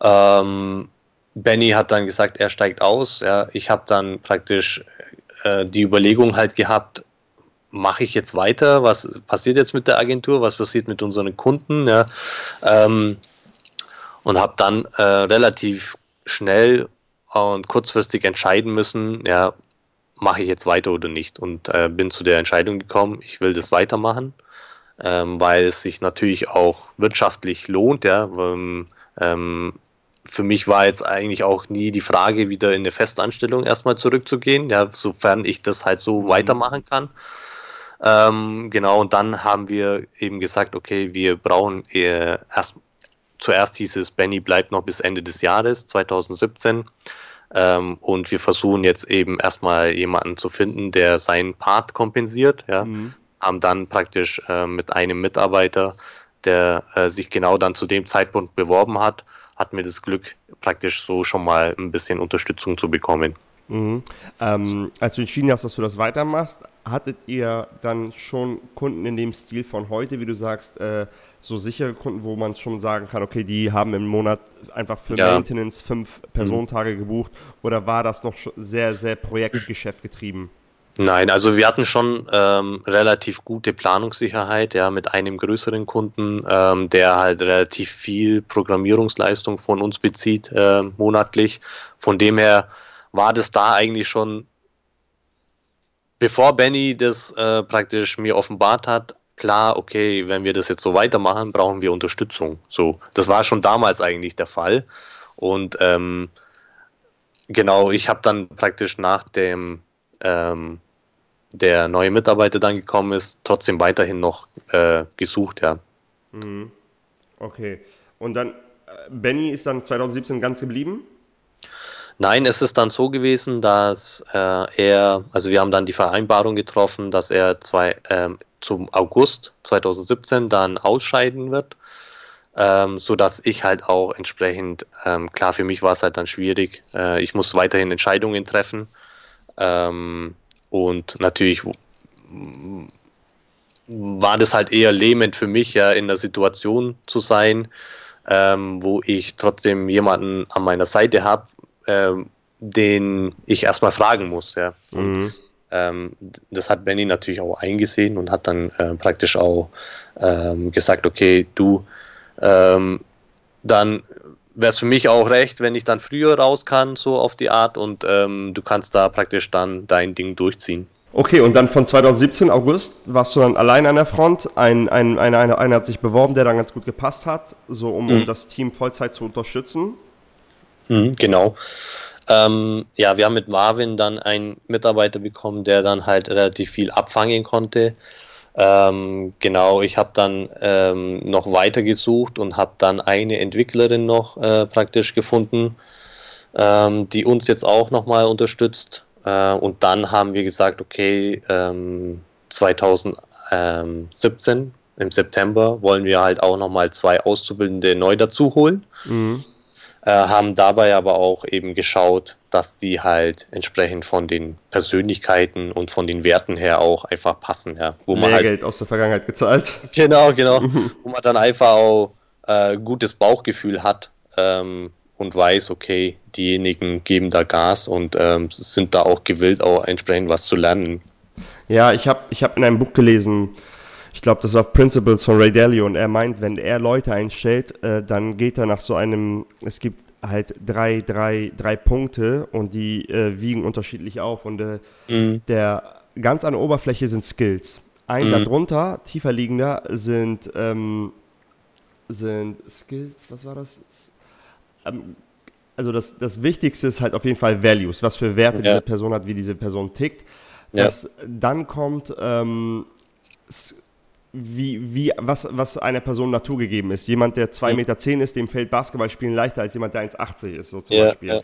Ja. Ähm, Benny hat dann gesagt, er steigt aus. Ja. Ich habe dann praktisch äh, die Überlegung halt gehabt, mache ich jetzt weiter? Was passiert jetzt mit der Agentur? Was passiert mit unseren Kunden? Ja, ähm, und habe dann äh, relativ schnell und kurzfristig entscheiden müssen, ja, mache ich jetzt weiter oder nicht? Und äh, bin zu der Entscheidung gekommen, ich will das weitermachen, ähm, weil es sich natürlich auch wirtschaftlich lohnt, ja. Ähm, für mich war jetzt eigentlich auch nie die Frage, wieder in eine Festanstellung erstmal zurückzugehen, ja, sofern ich das halt so mhm. weitermachen kann. Ähm, genau, und dann haben wir eben gesagt, okay, wir brauchen eher erst, zuerst hieß es, Benny bleibt noch bis Ende des Jahres 2017. Ähm, und wir versuchen jetzt eben erstmal jemanden zu finden, der seinen Part kompensiert. Ja. Mhm. Haben dann praktisch äh, mit einem Mitarbeiter, der äh, sich genau dann zu dem Zeitpunkt beworben hat, hatten wir das Glück, praktisch so schon mal ein bisschen Unterstützung zu bekommen. Mhm. Ähm, als du entschieden hast, dass du das weitermachst, hattet ihr dann schon Kunden in dem Stil von heute, wie du sagst, äh, so sichere Kunden, wo man schon sagen kann, okay, die haben im Monat einfach für ja. Maintenance fünf Personentage mhm. gebucht oder war das noch sehr, sehr Projektgeschäft getrieben? Nein, also wir hatten schon ähm, relativ gute Planungssicherheit, ja, mit einem größeren Kunden, ähm, der halt relativ viel Programmierungsleistung von uns bezieht äh, monatlich. Von dem her war das da eigentlich schon, bevor Benny das äh, praktisch mir offenbart hat, klar, okay, wenn wir das jetzt so weitermachen, brauchen wir Unterstützung. So, das war schon damals eigentlich der Fall. Und ähm, genau, ich habe dann praktisch nach dem ähm, der neue Mitarbeiter dann gekommen ist, trotzdem weiterhin noch äh, gesucht, ja. Mhm. Okay. Und dann, äh, Benny ist dann 2017 ganz geblieben? Nein, es ist dann so gewesen, dass äh, er, also wir haben dann die Vereinbarung getroffen, dass er zwei, ähm, zum August 2017 dann ausscheiden wird, ähm, so dass ich halt auch entsprechend, ähm, klar für mich war es halt dann schwierig, äh, ich muss weiterhin Entscheidungen treffen. Ähm, und natürlich war das halt eher lähmend für mich, ja, in der Situation zu sein, ähm, wo ich trotzdem jemanden an meiner Seite habe, ähm, den ich erstmal fragen muss. Ja. Und, mhm. ähm, das hat Benny natürlich auch eingesehen und hat dann äh, praktisch auch ähm, gesagt, okay, du, ähm, dann wäre es für mich auch recht, wenn ich dann früher raus kann, so auf die Art, und ähm, du kannst da praktisch dann dein Ding durchziehen. Okay, und dann von 2017 August warst du dann allein an der Front. Ein, ein, einer, einer, einer hat sich beworben, der dann ganz gut gepasst hat, so um, mhm. um das Team Vollzeit zu unterstützen. Mhm, genau. Ähm, ja, wir haben mit Marvin dann einen Mitarbeiter bekommen, der dann halt relativ viel abfangen konnte. Ähm, genau, ich habe dann ähm, noch weiter gesucht und habe dann eine Entwicklerin noch äh, praktisch gefunden, ähm, die uns jetzt auch nochmal unterstützt. Äh, und dann haben wir gesagt, okay, 2017 ähm, im September wollen wir halt auch nochmal zwei Auszubildende neu dazu holen. Mhm. Äh, haben dabei aber auch eben geschaut, dass die halt entsprechend von den Persönlichkeiten und von den Werten her auch einfach passen. Ja. Wo man halt, Geld aus der Vergangenheit gezahlt. Genau, genau. wo man dann einfach auch äh, gutes Bauchgefühl hat ähm, und weiß, okay, diejenigen geben da Gas und ähm, sind da auch gewillt, auch entsprechend was zu lernen. Ja, ich habe ich hab in einem Buch gelesen, ich glaube, das war Principles von Ray Dalio und er meint, wenn er Leute einstellt, äh, dann geht er nach so einem, es gibt halt drei, drei, drei Punkte und die äh, wiegen unterschiedlich auf und äh, mhm. der ganz an der Oberfläche sind Skills. Ein mhm. darunter, tiefer liegender, sind, ähm, sind Skills, was war das? Ähm, also das, das Wichtigste ist halt auf jeden Fall Values, was für Werte ja. diese Person hat, wie diese Person tickt. Ja. Das, dann kommt ähm, wie, wie, was, was einer Person naturgegeben ist. Jemand, der 2,10 Meter zehn ist, dem fällt Basketballspielen leichter als jemand, der 1,80 ist, so zum ja, Beispiel. Ja.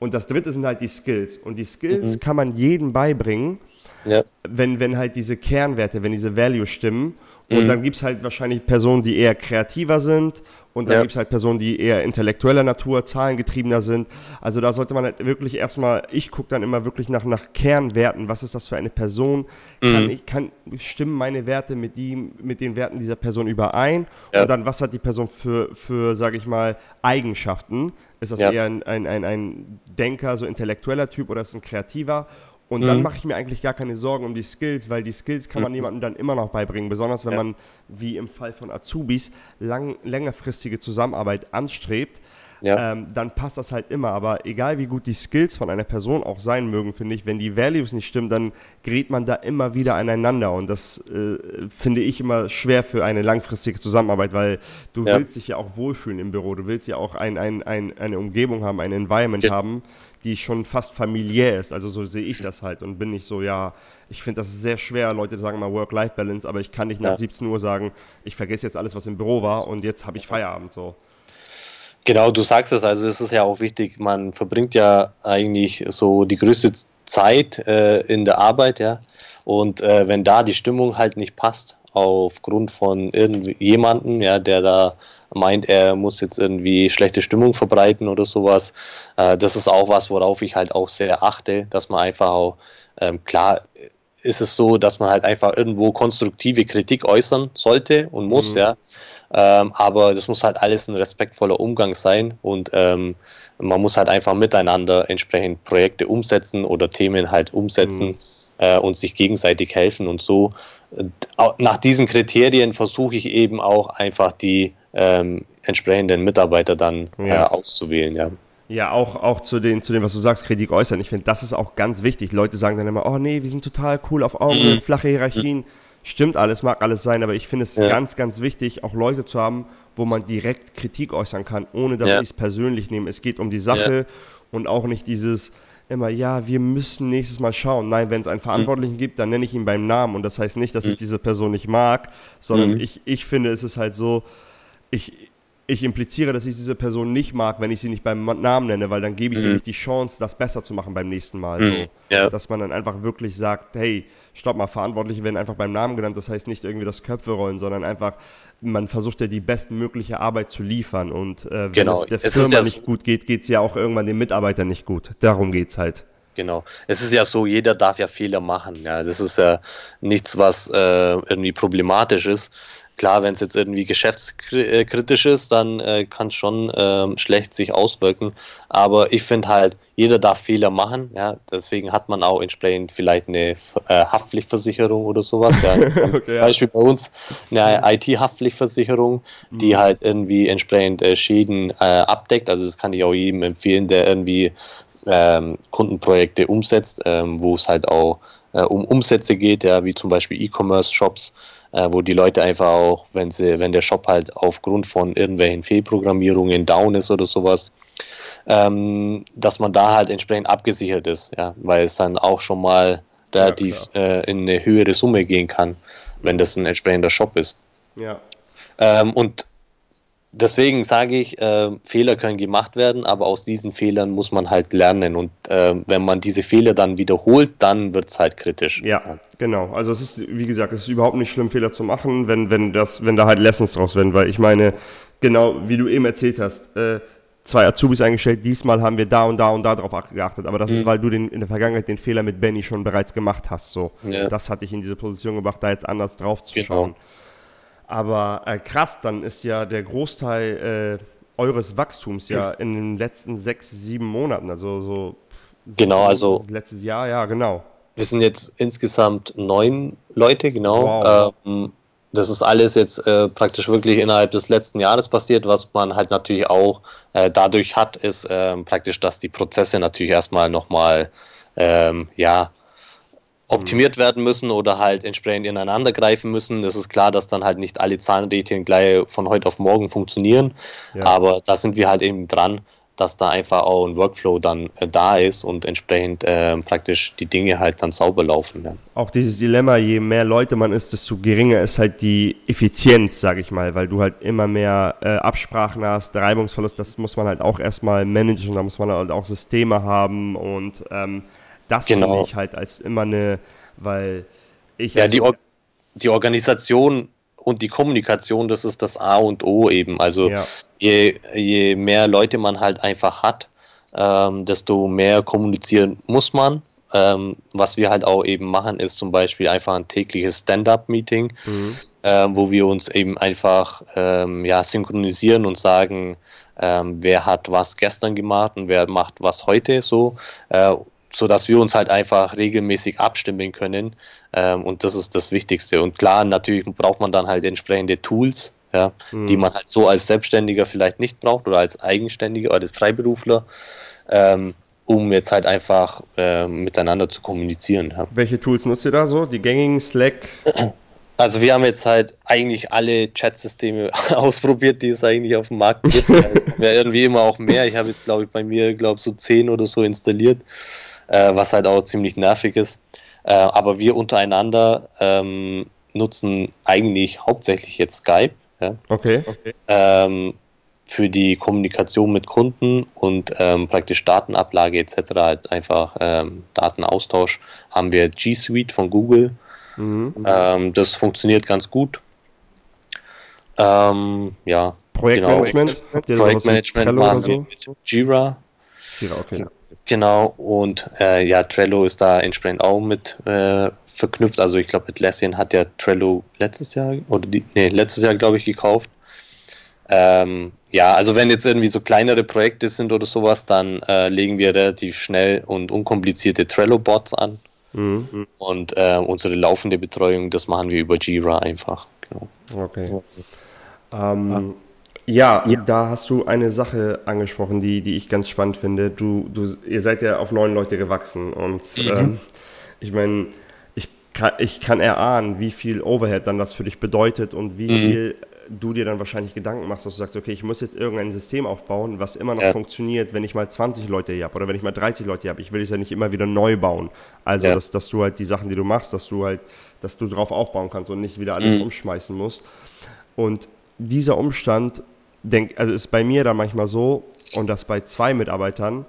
Und das dritte sind halt die Skills. Und die Skills mhm. kann man jedem beibringen, ja. wenn, wenn halt diese Kernwerte, wenn diese Values stimmen. Und mhm. dann gibt es halt wahrscheinlich Personen, die eher kreativer sind und dann ja. gibt es halt Personen, die eher intellektueller Natur, zahlengetriebener sind. Also da sollte man halt wirklich erstmal, ich gucke dann immer wirklich nach, nach Kernwerten. Was ist das für eine Person? Mhm. Kann, ich, kann stimmen meine Werte mit, die, mit den Werten dieser Person überein? Ja. Und dann, was hat die Person für, für sage ich mal, Eigenschaften? Ist das ja. eher ein, ein, ein, ein Denker, so intellektueller Typ oder ist es ein kreativer? Und mhm. dann mache ich mir eigentlich gar keine Sorgen um die Skills, weil die Skills kann man mhm. jemandem dann immer noch beibringen. Besonders wenn ja. man, wie im Fall von Azubis, lang, längerfristige Zusammenarbeit anstrebt. Ja. Ähm, dann passt das halt immer. Aber egal wie gut die Skills von einer Person auch sein mögen, finde ich, wenn die Values nicht stimmen, dann gerät man da immer wieder aneinander. Und das äh, finde ich immer schwer für eine langfristige Zusammenarbeit, weil du ja. willst dich ja auch wohlfühlen im Büro. Du willst ja auch ein, ein, ein, eine Umgebung haben, ein Environment haben, die schon fast familiär ist. Also so sehe ich das halt und bin nicht so, ja, ich finde das sehr schwer. Leute sagen mal Work-Life-Balance, aber ich kann nicht nach ja. 17 Uhr sagen, ich vergesse jetzt alles, was im Büro war und jetzt habe ich Feierabend so. Genau, du sagst es, also es ist ja auch wichtig, man verbringt ja eigentlich so die größte Zeit äh, in der Arbeit, ja. Und äh, wenn da die Stimmung halt nicht passt, aufgrund von irgendjemanden, ja, der da meint, er muss jetzt irgendwie schlechte Stimmung verbreiten oder sowas. Äh, das ist auch was, worauf ich halt auch sehr achte, dass man einfach auch, ähm, klar ist es so, dass man halt einfach irgendwo konstruktive Kritik äußern sollte und muss, mhm. ja. Ähm, aber das muss halt alles ein respektvoller Umgang sein und ähm, man muss halt einfach miteinander entsprechend Projekte umsetzen oder Themen halt umsetzen mhm. äh, und sich gegenseitig helfen und so. Nach diesen Kriterien versuche ich eben auch einfach die ähm, entsprechenden Mitarbeiter dann äh, ja. äh, auszuwählen, ja. Ja, auch, auch zu, den, zu dem, was du sagst, Kritik äußern. Ich finde, das ist auch ganz wichtig. Leute sagen dann immer, oh nee, wir sind total cool auf Augen, mhm. flache Hierarchien. Mhm. Stimmt alles, mag alles sein, aber ich finde es ja. ganz, ganz wichtig, auch Leute zu haben, wo man direkt Kritik äußern kann, ohne dass ja. sie es persönlich nehmen. Es geht um die Sache und auch nicht dieses immer, ja, wir müssen nächstes Mal schauen. Nein, wenn es einen Verantwortlichen mhm. gibt, dann nenne ich ihn beim Namen und das heißt nicht, dass mhm. ich diese Person nicht mag, sondern mhm. ich, ich finde, es ist halt so, ich, ich impliziere, dass ich diese Person nicht mag, wenn ich sie nicht beim Namen nenne, weil dann gebe ich mhm. ihr nicht die Chance, das besser zu machen beim nächsten Mal. Mhm. So. Ja. Dass man dann einfach wirklich sagt, hey, stopp mal, Verantwortliche werden einfach beim Namen genannt. Das heißt nicht irgendwie das Köpfe rollen, sondern einfach, man versucht ja die bestmögliche Arbeit zu liefern. Und äh, wenn genau. es der es Firma ja nicht so gut geht, geht es ja auch irgendwann den Mitarbeitern nicht gut. Darum geht es halt. Genau. Es ist ja so, jeder darf ja Fehler machen. Ja, das ist ja nichts, was äh, irgendwie problematisch ist. Klar, wenn es jetzt irgendwie geschäftskritisch ist, dann äh, kann es schon äh, schlecht sich auswirken. Aber ich finde halt, jeder darf Fehler machen. Ja, deswegen hat man auch entsprechend vielleicht eine äh, Haftpflichtversicherung oder sowas. Ja. okay, Zum Beispiel bei uns eine IT-Haftpflichtversicherung, die mhm. halt irgendwie entsprechend äh, Schäden äh, abdeckt. Also das kann ich auch jedem empfehlen, der irgendwie ähm, Kundenprojekte umsetzt, ähm, wo es halt auch äh, um Umsätze geht, ja, wie zum Beispiel E-Commerce-Shops äh, wo die Leute einfach auch, wenn sie, wenn der Shop halt aufgrund von irgendwelchen Fehlprogrammierungen down ist oder sowas, ähm, dass man da halt entsprechend abgesichert ist, ja, weil es dann auch schon mal relativ ja, äh, in eine höhere Summe gehen kann, wenn das ein entsprechender Shop ist. Ja. Ähm, und deswegen sage ich, äh, Fehler können gemacht werden, aber aus diesen Fehlern muss man halt lernen. Und äh, wenn man diese Fehler dann wiederholt, dann wird es halt kritisch. Ja, genau. Also es ist, wie gesagt, es ist überhaupt nicht schlimm, Fehler zu machen, wenn, wenn, das, wenn da halt Lessons draus werden, weil ich meine, genau wie du eben erzählt hast, äh, zwei Azubis eingestellt, diesmal haben wir da und da und da drauf geachtet, aber das mhm. ist, weil du den, in der Vergangenheit den Fehler mit Benny schon bereits gemacht hast. So. Ja. Das hat dich in diese Position gebracht, da jetzt anders drauf zu genau. schauen. Aber äh, krass, dann ist ja der Großteil äh, eures Wachstums ja in den letzten sechs, sieben Monaten, also so. Genau, also. Letztes Jahr, ja, genau. Wir sind jetzt insgesamt neun Leute, genau. Wow. Ähm, das ist alles jetzt äh, praktisch wirklich innerhalb des letzten Jahres passiert. Was man halt natürlich auch äh, dadurch hat, ist äh, praktisch, dass die Prozesse natürlich erstmal nochmal, ähm, ja, optimiert werden müssen oder halt entsprechend ineinander greifen müssen. Es ist klar, dass dann halt nicht alle Zahnrädchen gleich von heute auf morgen funktionieren, ja. aber da sind wir halt eben dran, dass da einfach auch ein Workflow dann äh, da ist und entsprechend äh, praktisch die Dinge halt dann sauber laufen. Ja. Auch dieses Dilemma, je mehr Leute man ist, desto geringer ist halt die Effizienz, sage ich mal, weil du halt immer mehr äh, Absprachen hast, Reibungsverlust, das muss man halt auch erstmal managen, da muss man halt auch Systeme haben und ähm, das genau. finde ich halt als immer eine, weil ich. Ja, die, Or die Organisation und die Kommunikation, das ist das A und O eben. Also ja. je, je mehr Leute man halt einfach hat, ähm, desto mehr kommunizieren muss man. Ähm, was wir halt auch eben machen, ist zum Beispiel einfach ein tägliches Stand-up-Meeting, mhm. ähm, wo wir uns eben einfach ähm, ja, synchronisieren und sagen, ähm, wer hat was gestern gemacht und wer macht was heute so. Äh, so dass wir uns halt einfach regelmäßig abstimmen können. Ähm, und das ist das Wichtigste. Und klar, natürlich braucht man dann halt entsprechende Tools, ja, mhm. die man halt so als Selbstständiger vielleicht nicht braucht oder als Eigenständiger oder als Freiberufler. Ähm, um jetzt halt einfach äh, miteinander zu kommunizieren. Ja. Welche Tools nutzt ihr da so? Die gängigen Slack? Also wir haben jetzt halt eigentlich alle Chat-Systeme ausprobiert, die es eigentlich auf dem Markt gibt. es kommen ja irgendwie immer auch mehr. Ich habe jetzt, glaube ich, bei mir, glaube so zehn oder so installiert äh, was halt auch ziemlich nervig ist. Äh, aber wir untereinander ähm, nutzen eigentlich hauptsächlich jetzt Skype. Ja? Okay. okay. Ähm, für die Kommunikation mit Kunden und ähm, praktisch Datenablage etc., halt einfach ähm, Datenaustausch, haben wir G Suite von Google. Mhm. Ähm, das funktioniert ganz gut. Ähm, ja. Projektmanagement? Genau. Projektmanagement machen wir mit Jira. Jira, okay. Genau. Und äh, ja, Trello ist da entsprechend auch mit äh, verknüpft. Also ich glaube, Atlassian hat ja Trello letztes Jahr oder die, nee, letztes Jahr, glaube ich, gekauft. Ähm, ja, also wenn jetzt irgendwie so kleinere Projekte sind oder sowas, dann äh, legen wir relativ schnell und unkomplizierte Trello-Bots an. Mhm. Und äh, unsere laufende Betreuung, das machen wir über Jira einfach. Genau. Okay. Ähm, ja, ja, da hast du eine Sache angesprochen, die, die ich ganz spannend finde. Du, du, ihr seid ja auf neun Leute gewachsen und mhm. ähm, ich meine, ich kann, ich kann erahnen, wie viel Overhead dann das für dich bedeutet und wie mhm. viel du dir dann wahrscheinlich Gedanken machst, dass du sagst, okay, ich muss jetzt irgendein System aufbauen, was immer noch ja. funktioniert, wenn ich mal 20 Leute hier habe oder wenn ich mal 30 Leute hier habe. Ich will es ja nicht immer wieder neu bauen. Also, ja. dass, dass du halt die Sachen, die du machst, dass du halt, dass du drauf aufbauen kannst und nicht wieder alles mhm. umschmeißen musst. Und dieser Umstand denk, also ist bei mir da manchmal so, und das bei zwei Mitarbeitern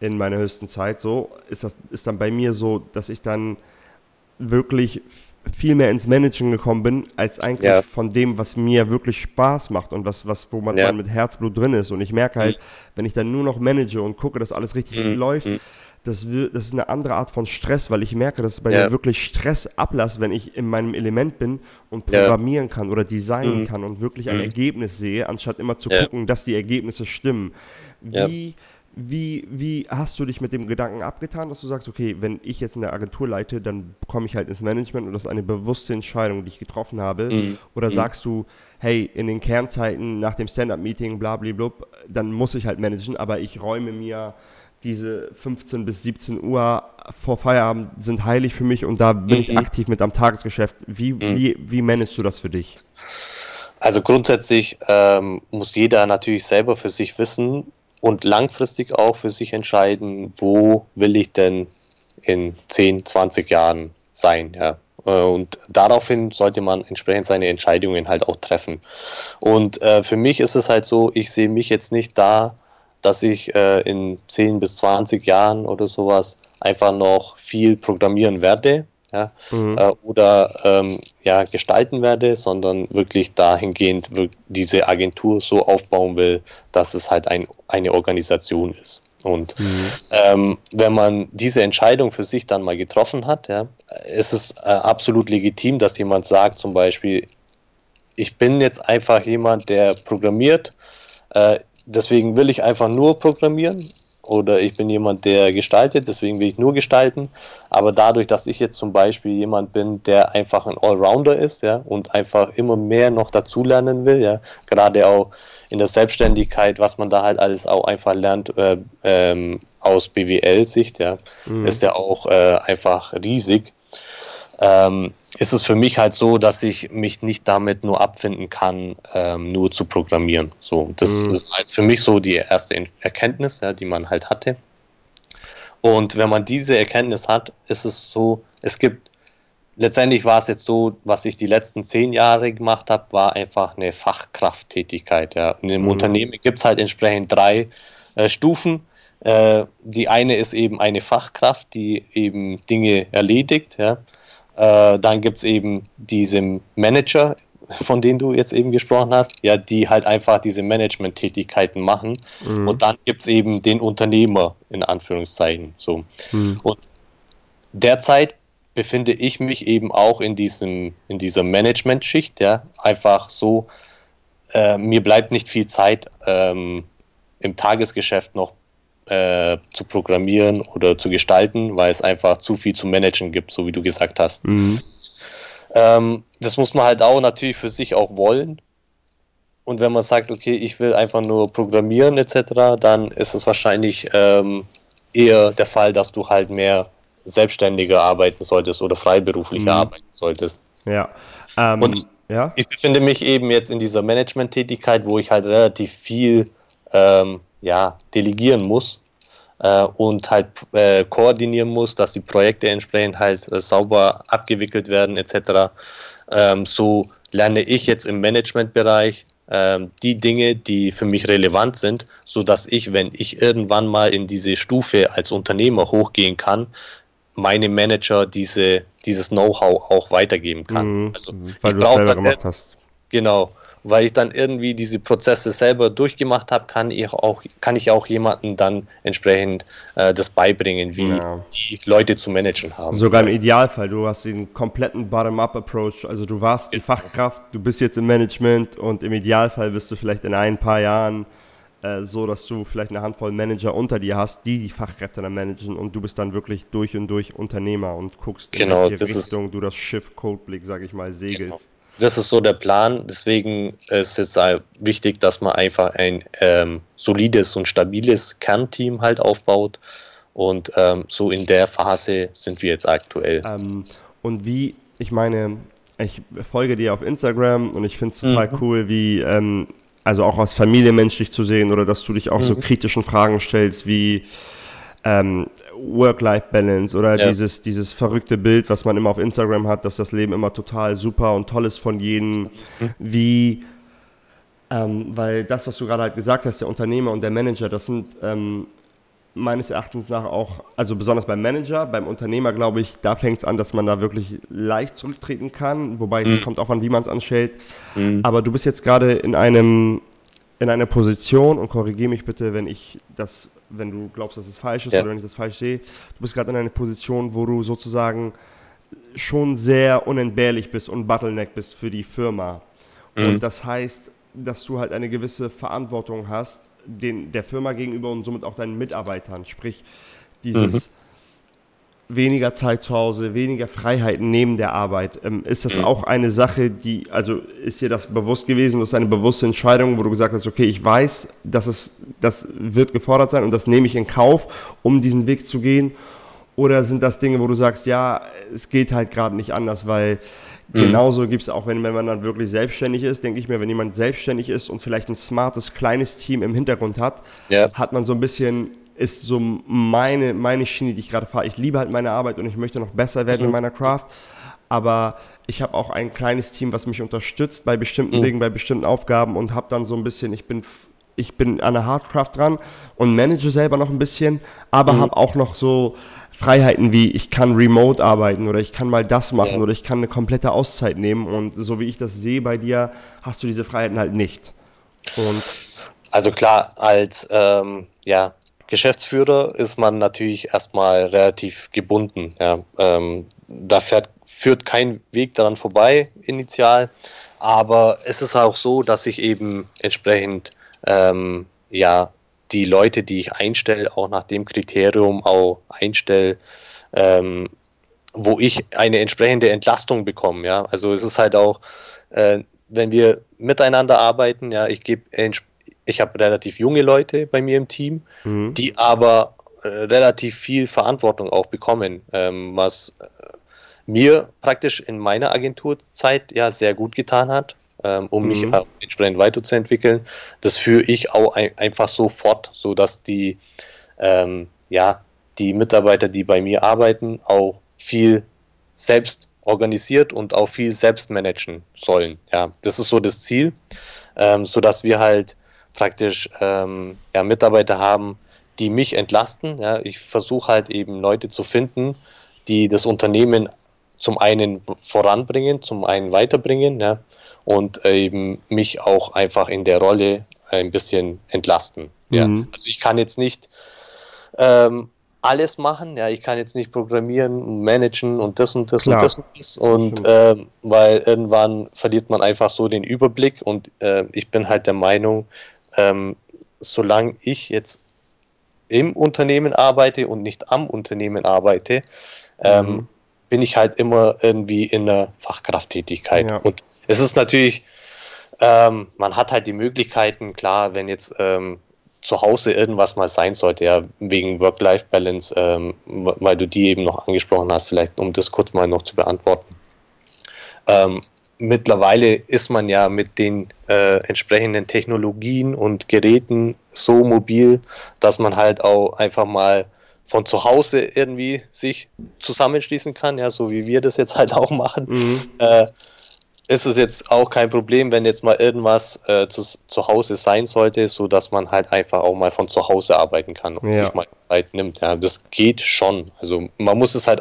in meiner höchsten Zeit so, ist das ist dann bei mir so, dass ich dann wirklich viel mehr ins Managen gekommen bin, als eigentlich ja. von dem, was mir wirklich Spaß macht und was, was wo man ja. dann mit Herzblut drin ist. Und ich merke halt, mhm. wenn ich dann nur noch manage und gucke, dass alles richtig mhm. läuft, mhm das, das ist eine andere Art von Stress, weil ich merke, dass es bei ja. mir wirklich Stress ablässt, wenn ich in meinem Element bin und programmieren ja. kann oder designen mhm. kann und wirklich ein mhm. Ergebnis sehe, anstatt immer zu ja. gucken, dass die Ergebnisse stimmen. Wie, wie, wie hast du dich mit dem Gedanken abgetan, dass du sagst, okay, wenn ich jetzt eine Agentur leite, dann komme ich halt ins Management und das ist eine bewusste Entscheidung, die ich getroffen habe? Mhm. Oder mhm. sagst du, hey, in den Kernzeiten nach dem Stand-up-Meeting, blablabla, dann muss ich halt managen, aber ich räume mir diese 15 bis 17 Uhr vor Feierabend sind heilig für mich und da bin mhm. ich aktiv mit am Tagesgeschäft. Wie, mhm. wie, wie managst du das für dich? Also grundsätzlich ähm, muss jeder natürlich selber für sich wissen und langfristig auch für sich entscheiden, wo will ich denn in 10, 20 Jahren sein. Ja. Äh, und daraufhin sollte man entsprechend seine Entscheidungen halt auch treffen. Und äh, für mich ist es halt so, ich sehe mich jetzt nicht da, dass ich äh, in 10 bis 20 Jahren oder sowas einfach noch viel programmieren werde ja, mhm. äh, oder ähm, ja, gestalten werde, sondern wirklich dahingehend diese Agentur so aufbauen will, dass es halt ein, eine Organisation ist. Und mhm. ähm, wenn man diese Entscheidung für sich dann mal getroffen hat, ja, ist es äh, absolut legitim, dass jemand sagt, zum Beispiel, ich bin jetzt einfach jemand, der programmiert, äh, deswegen will ich einfach nur programmieren oder ich bin jemand, der gestaltet, deswegen will ich nur gestalten. Aber dadurch, dass ich jetzt zum Beispiel jemand bin, der einfach ein Allrounder ist, ja, und einfach immer mehr noch dazulernen will, ja, gerade auch in der Selbstständigkeit, was man da halt alles auch einfach lernt äh, ähm, aus BWL-Sicht, ja, mhm. ist ja auch äh, einfach riesig. Ähm, ist es für mich halt so, dass ich mich nicht damit nur abfinden kann, ähm, nur zu programmieren. So, das mhm. ist halt für mich so die erste Erkenntnis, ja, die man halt hatte. Und wenn man diese Erkenntnis hat, ist es so, es gibt, letztendlich war es jetzt so, was ich die letzten zehn Jahre gemacht habe, war einfach eine Fachkrafttätigkeit. Ja. Und im mhm. Unternehmen gibt es halt entsprechend drei äh, Stufen. Äh, die eine ist eben eine Fachkraft, die eben Dinge erledigt, ja. Äh, dann gibt es eben diesen Manager, von denen du jetzt eben gesprochen hast, ja, die halt einfach diese Management-Tätigkeiten machen. Mhm. Und dann gibt es eben den Unternehmer, in Anführungszeichen. So. Mhm. Und derzeit befinde ich mich eben auch in diesem, in dieser Management-Schicht, ja, einfach so, äh, mir bleibt nicht viel Zeit ähm, im Tagesgeschäft noch äh, zu programmieren oder zu gestalten, weil es einfach zu viel zu managen gibt, so wie du gesagt hast. Mhm. Ähm, das muss man halt auch natürlich für sich auch wollen. Und wenn man sagt, okay, ich will einfach nur programmieren etc., dann ist es wahrscheinlich ähm, eher der Fall, dass du halt mehr selbstständiger arbeiten solltest oder freiberuflicher mhm. arbeiten solltest. Ja. Ähm, und ich, ja? ich befinde mich eben jetzt in dieser Management-Tätigkeit, wo ich halt relativ viel ähm, ja, delegieren muss äh, und halt äh, koordinieren muss, dass die Projekte entsprechend halt äh, sauber abgewickelt werden etc. Ähm, so lerne ich jetzt im Managementbereich ähm, die Dinge, die für mich relevant sind, so dass ich, wenn ich irgendwann mal in diese Stufe als Unternehmer hochgehen kann, meine Manager diese, dieses Know-how auch weitergeben kann. Mhm, also, weil du es selber gemacht hast. Genau weil ich dann irgendwie diese Prozesse selber durchgemacht habe, kann ich auch, kann ich auch jemanden dann entsprechend äh, das beibringen, wie ja. die Leute zu managen haben. Sogar im Idealfall, du hast den kompletten Bottom-up-Approach, also du warst die Fachkraft, du bist jetzt im Management und im Idealfall bist du vielleicht in ein paar Jahren äh, so, dass du vielleicht eine Handvoll Manager unter dir hast, die die Fachkräfte dann managen und du bist dann wirklich durch und durch Unternehmer und guckst, genau, in welche Richtung du das Schiff Codeblick, sag ich mal, segelst. Genau das ist so der Plan. Deswegen ist es wichtig, dass man einfach ein ähm, solides und stabiles Kernteam halt aufbaut. Und ähm, so in der Phase sind wir jetzt aktuell. Ähm, und wie, ich meine, ich folge dir auf Instagram und ich finde es total mhm. cool, wie, ähm, also auch als Familie menschlich zu sehen oder dass du dich auch mhm. so kritischen Fragen stellst, wie, ähm, Work-Life-Balance oder ja. dieses, dieses verrückte Bild, was man immer auf Instagram hat, dass das Leben immer total super und toll ist von jedem, wie, ähm, weil das, was du gerade halt gesagt hast, der Unternehmer und der Manager, das sind ähm, meines Erachtens nach auch, also besonders beim Manager, beim Unternehmer glaube ich, da fängt es an, dass man da wirklich leicht zurücktreten kann, wobei mhm. es kommt auch an, wie man es anstellt. Mhm. Aber du bist jetzt gerade in einem in einer Position und korrigiere mich bitte, wenn ich das wenn du glaubst, dass es falsch ist ja. oder wenn ich das falsch sehe. Du bist gerade in einer Position, wo du sozusagen schon sehr unentbehrlich bist und Bottleneck bist für die Firma. Mhm. Und das heißt, dass du halt eine gewisse Verantwortung hast, den, der Firma gegenüber und somit auch deinen Mitarbeitern. Sprich, dieses, mhm weniger Zeit zu Hause, weniger Freiheiten neben der Arbeit. Ähm, ist das mhm. auch eine Sache, die, also ist dir das bewusst gewesen, das ist eine bewusste Entscheidung, wo du gesagt hast, okay, ich weiß, dass es, das wird gefordert sein und das nehme ich in Kauf, um diesen Weg zu gehen? Oder sind das Dinge, wo du sagst, ja, es geht halt gerade nicht anders, weil mhm. genauso gibt es auch, wenn, wenn man dann wirklich selbstständig ist, denke ich mir, wenn jemand selbstständig ist und vielleicht ein smartes, kleines Team im Hintergrund hat, ja. hat man so ein bisschen ist so meine, meine Schiene, die ich gerade fahre. Ich liebe halt meine Arbeit und ich möchte noch besser werden mhm. in meiner Craft. Aber ich habe auch ein kleines Team, was mich unterstützt bei bestimmten mhm. Dingen, bei bestimmten Aufgaben und habe dann so ein bisschen, ich bin ich bin an der Hardcraft dran und manage selber noch ein bisschen, aber mhm. habe auch noch so Freiheiten wie ich kann remote arbeiten oder ich kann mal das machen ja. oder ich kann eine komplette Auszeit nehmen und so wie ich das sehe bei dir, hast du diese Freiheiten halt nicht. Und also klar, als ähm, ja, Geschäftsführer ist man natürlich erstmal relativ gebunden. Ja. Ähm, da fährt, führt kein Weg daran vorbei initial, aber es ist auch so, dass ich eben entsprechend ähm, ja die Leute, die ich einstelle, auch nach dem Kriterium auch einstelle, ähm, wo ich eine entsprechende Entlastung bekomme. Ja, also es ist halt auch, äh, wenn wir miteinander arbeiten, ja, ich gebe, ich habe relativ junge Leute bei mir im Team, mhm. die aber äh, relativ viel Verantwortung auch bekommen, ähm, was äh, mir praktisch in meiner Agenturzeit ja sehr gut getan hat ähm, um mhm. mich entsprechend weiterzuentwickeln. Das führe ich auch ein, einfach so fort, so dass die, ähm, ja, die Mitarbeiter, die bei mir arbeiten, auch viel selbst organisiert und auch viel selbst managen sollen. Ja, das ist so das Ziel, ähm, so dass wir halt praktisch ähm, ja, Mitarbeiter haben, die mich entlasten. Ja, ich versuche halt eben Leute zu finden, die das Unternehmen zum einen voranbringen, zum einen weiterbringen, ja, und eben mich auch einfach in der Rolle ein bisschen entlasten. Ja. Mhm. Also ich kann jetzt nicht ähm, alles machen, ja, ich kann jetzt nicht programmieren und managen und das und das Klar. und das und das und ähm, weil irgendwann verliert man einfach so den Überblick und äh, ich bin halt der Meinung, ähm, solange ich jetzt im Unternehmen arbeite und nicht am Unternehmen arbeite, ähm, mhm. bin ich halt immer irgendwie in der Fachkrafttätigkeit ja. und es ist natürlich, ähm, man hat halt die Möglichkeiten, klar, wenn jetzt ähm, zu Hause irgendwas mal sein sollte, ja, wegen Work-Life-Balance, ähm, weil du die eben noch angesprochen hast, vielleicht um das kurz mal noch zu beantworten. Ähm, mittlerweile ist man ja mit den äh, entsprechenden Technologien und Geräten so mobil, dass man halt auch einfach mal von zu Hause irgendwie sich zusammenschließen kann, ja, so wie wir das jetzt halt auch machen. Mhm. Äh, ist es jetzt auch kein Problem, wenn jetzt mal irgendwas äh, zu, zu Hause sein sollte, so dass man halt einfach auch mal von zu Hause arbeiten kann und ja. sich mal Zeit nimmt. Ja, das geht schon. Also man muss es halt.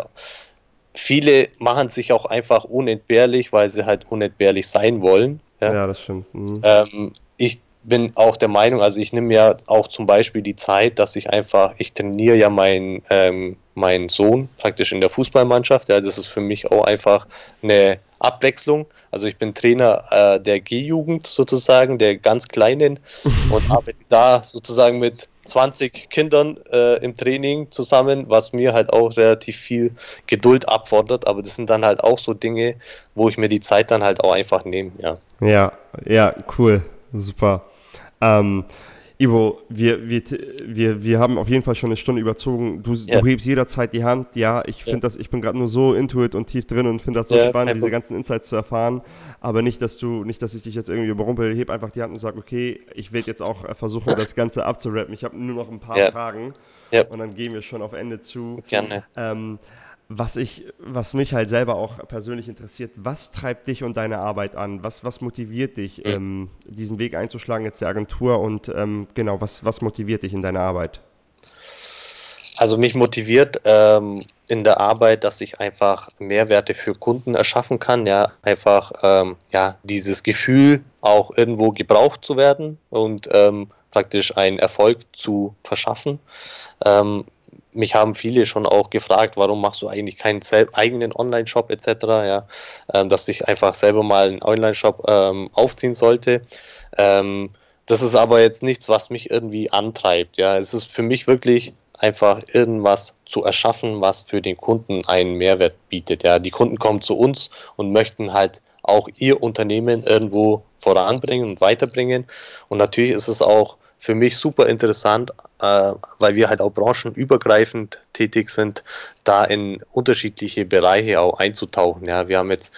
Viele machen sich auch einfach unentbehrlich, weil sie halt unentbehrlich sein wollen. Ja, ja das stimmt. Mhm. Ähm, ich bin auch der Meinung, also ich nehme ja auch zum Beispiel die Zeit, dass ich einfach, ich trainiere ja meinen ähm, meinen Sohn praktisch in der Fußballmannschaft. Ja, das ist für mich auch einfach eine Abwechslung. Also ich bin Trainer äh, der G-Jugend sozusagen, der ganz Kleinen und arbeite da sozusagen mit 20 Kindern äh, im Training zusammen, was mir halt auch relativ viel Geduld abfordert. Aber das sind dann halt auch so Dinge, wo ich mir die Zeit dann halt auch einfach nehme. Ja, ja, ja cool, super. Ähm, Ivo, wir, wir, wir, wir haben auf jeden Fall schon eine Stunde überzogen. Du, ja. du hebst jederzeit die Hand. Ja, ich finde ja. das, ich bin gerade nur so into it und tief drin und finde das so ja, spannend, diese ganzen Insights zu erfahren. Aber nicht, dass du, nicht, dass ich dich jetzt irgendwie überrumpel. Heb einfach die Hand und sag, okay, ich werde jetzt auch versuchen, das Ganze abzurappen. Ich habe nur noch ein paar Fragen. Und dann gehen wir schon auf Ende zu. Gerne. Ähm, was ich, was mich halt selber auch persönlich interessiert, was treibt dich und deine Arbeit an? Was, was motiviert dich, mhm. ähm, diesen Weg einzuschlagen jetzt der Agentur und ähm, genau, was, was motiviert dich in deiner Arbeit? Also mich motiviert ähm, in der Arbeit, dass ich einfach Mehrwerte für Kunden erschaffen kann, ja, einfach ähm, ja dieses Gefühl auch irgendwo gebraucht zu werden und ähm, praktisch einen Erfolg zu verschaffen. Ähm, mich haben viele schon auch gefragt, warum machst du eigentlich keinen eigenen Online-Shop etc., ja, ähm, dass ich einfach selber mal einen Online-Shop ähm, aufziehen sollte. Ähm, das ist aber jetzt nichts, was mich irgendwie antreibt. Ja, es ist für mich wirklich einfach irgendwas zu erschaffen, was für den Kunden einen Mehrwert bietet. Ja, die Kunden kommen zu uns und möchten halt auch ihr Unternehmen irgendwo voranbringen und weiterbringen. Und natürlich ist es auch für mich super interessant, äh, weil wir halt auch branchenübergreifend tätig sind, da in unterschiedliche Bereiche auch einzutauchen. Ja, wir haben jetzt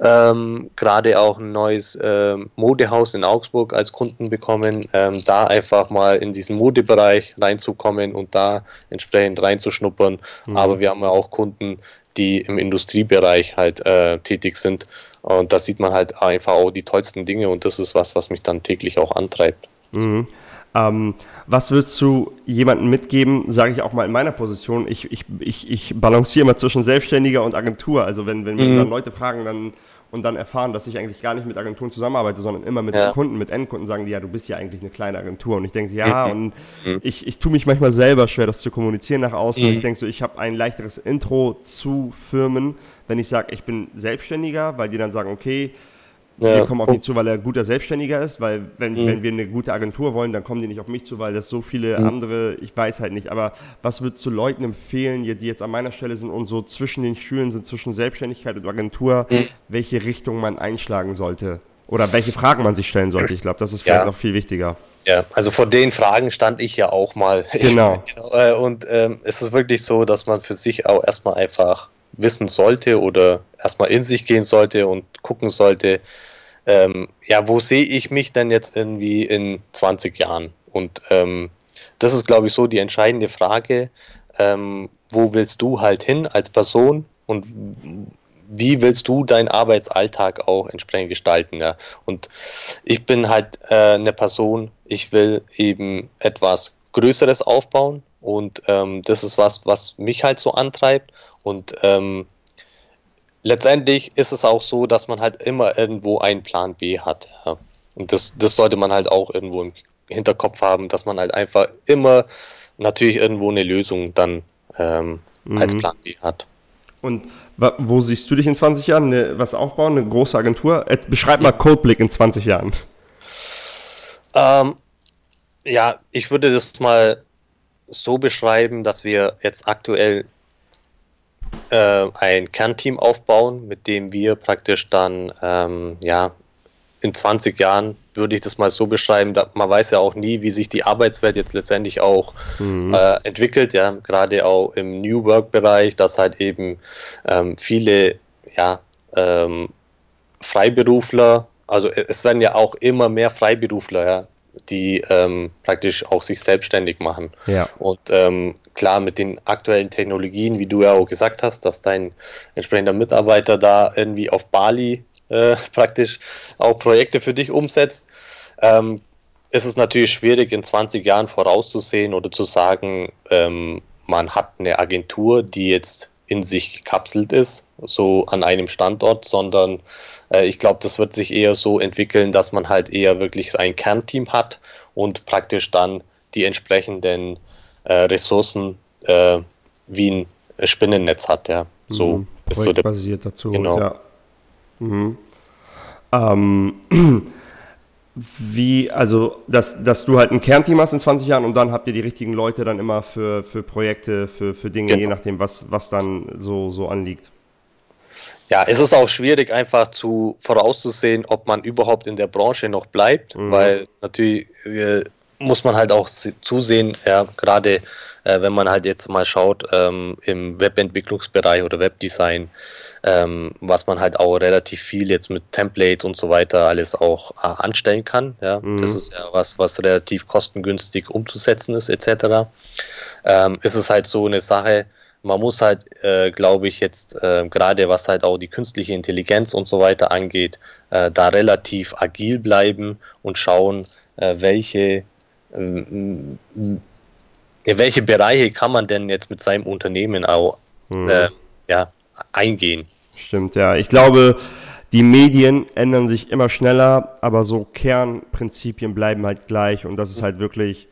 ähm, gerade auch ein neues ähm, Modehaus in Augsburg als Kunden bekommen, ähm, da einfach mal in diesen Modebereich reinzukommen und da entsprechend reinzuschnuppern. Mhm. Aber wir haben ja auch Kunden, die im Industriebereich halt äh, tätig sind. Und da sieht man halt einfach auch die tollsten Dinge und das ist was, was mich dann täglich auch antreibt. Mhm. Ähm, was würdest du jemandem mitgeben, sage ich auch mal in meiner Position, ich, ich, ich, ich balanciere immer zwischen Selbstständiger und Agentur. Also wenn, wenn mhm. dann Leute fragen dann und dann erfahren, dass ich eigentlich gar nicht mit Agenturen zusammenarbeite, sondern immer mit ja. Kunden, mit Endkunden sagen die, ja, du bist ja eigentlich eine kleine Agentur. Und ich denke, ja, mhm. und mhm. ich, ich tue mich manchmal selber schwer, das zu kommunizieren nach außen. Mhm. Ich denke so, ich habe ein leichteres Intro zu Firmen, wenn ich sage, ich bin Selbstständiger, weil die dann sagen, okay, ja. Wir kommen auf ihn zu, weil er ein guter Selbstständiger ist, weil wenn, mhm. wenn wir eine gute Agentur wollen, dann kommen die nicht auf mich zu, weil das so viele mhm. andere, ich weiß halt nicht. Aber was würdest du Leuten empfehlen, die jetzt an meiner Stelle sind und so zwischen den Stühlen sind, zwischen Selbstständigkeit und Agentur, mhm. welche Richtung man einschlagen sollte? Oder welche Fragen man sich stellen sollte? Ich glaube, das ist vielleicht ja. noch viel wichtiger. Ja, also vor den Fragen stand ich ja auch mal. Genau. Äh, und ähm, es ist wirklich so, dass man für sich auch erstmal einfach wissen sollte oder erstmal in sich gehen sollte und gucken sollte, ähm, ja, wo sehe ich mich denn jetzt irgendwie in 20 Jahren? Und ähm, das ist, glaube ich, so die entscheidende Frage. Ähm, wo willst du halt hin als Person und wie willst du deinen Arbeitsalltag auch entsprechend gestalten? Ja? Und ich bin halt äh, eine Person, ich will eben etwas Größeres aufbauen und ähm, das ist was, was mich halt so antreibt und ähm, letztendlich ist es auch so, dass man halt immer irgendwo einen Plan B hat. Ja. Und das, das sollte man halt auch irgendwo im Hinterkopf haben, dass man halt einfach immer natürlich irgendwo eine Lösung dann ähm, mhm. als Plan B hat. Und wo siehst du dich in 20 Jahren? Eine, was aufbauen? Eine große Agentur? Äh, beschreib mal Codeblick in 20 Jahren. Ähm, ja, ich würde das mal so beschreiben, dass wir jetzt aktuell äh, ein Kernteam aufbauen, mit dem wir praktisch dann, ähm, ja, in 20 Jahren würde ich das mal so beschreiben, da, man weiß ja auch nie, wie sich die Arbeitswelt jetzt letztendlich auch mhm. äh, entwickelt, ja, gerade auch im New Work-Bereich, dass halt eben ähm, viele, ja, ähm, Freiberufler, also es werden ja auch immer mehr Freiberufler, ja, die ähm, praktisch auch sich selbstständig machen. Ja. Und ähm, klar, mit den aktuellen Technologien, wie du ja auch gesagt hast, dass dein entsprechender Mitarbeiter da irgendwie auf Bali äh, praktisch auch Projekte für dich umsetzt, ähm, ist es natürlich schwierig, in 20 Jahren vorauszusehen oder zu sagen, ähm, man hat eine Agentur, die jetzt in sich gekapselt ist, so an einem Standort, sondern äh, ich glaube, das wird sich eher so entwickeln, dass man halt eher wirklich ein Kernteam hat und praktisch dann die entsprechenden äh, Ressourcen äh, wie ein Spinnennetz hat, ja. So mhm, ist so der, basiert dazu. Genau. Ja. Mhm. Ähm, wie, also, dass, dass du halt ein Kernteam hast in 20 Jahren und dann habt ihr die richtigen Leute dann immer für, für Projekte, für, für Dinge, genau. je nachdem, was, was dann so, so anliegt. Ja, es ist auch schwierig, einfach zu vorauszusehen, ob man überhaupt in der Branche noch bleibt, mhm. weil natürlich äh, muss man halt auch zusehen, ja, gerade äh, wenn man halt jetzt mal schaut ähm, im Webentwicklungsbereich oder Webdesign, ähm, was man halt auch relativ viel jetzt mit Templates und so weiter alles auch äh, anstellen kann. Ja, mhm. das ist ja was, was relativ kostengünstig umzusetzen ist etc. Ähm, ist es halt so eine Sache. Man muss halt, äh, glaube ich, jetzt äh, gerade was halt auch die künstliche Intelligenz und so weiter angeht, äh, da relativ agil bleiben und schauen, äh, welche in welche Bereiche kann man denn jetzt mit seinem Unternehmen auch mhm. äh, ja, eingehen? Stimmt, ja. Ich glaube, die Medien ändern sich immer schneller, aber so Kernprinzipien bleiben halt gleich und das ist halt wirklich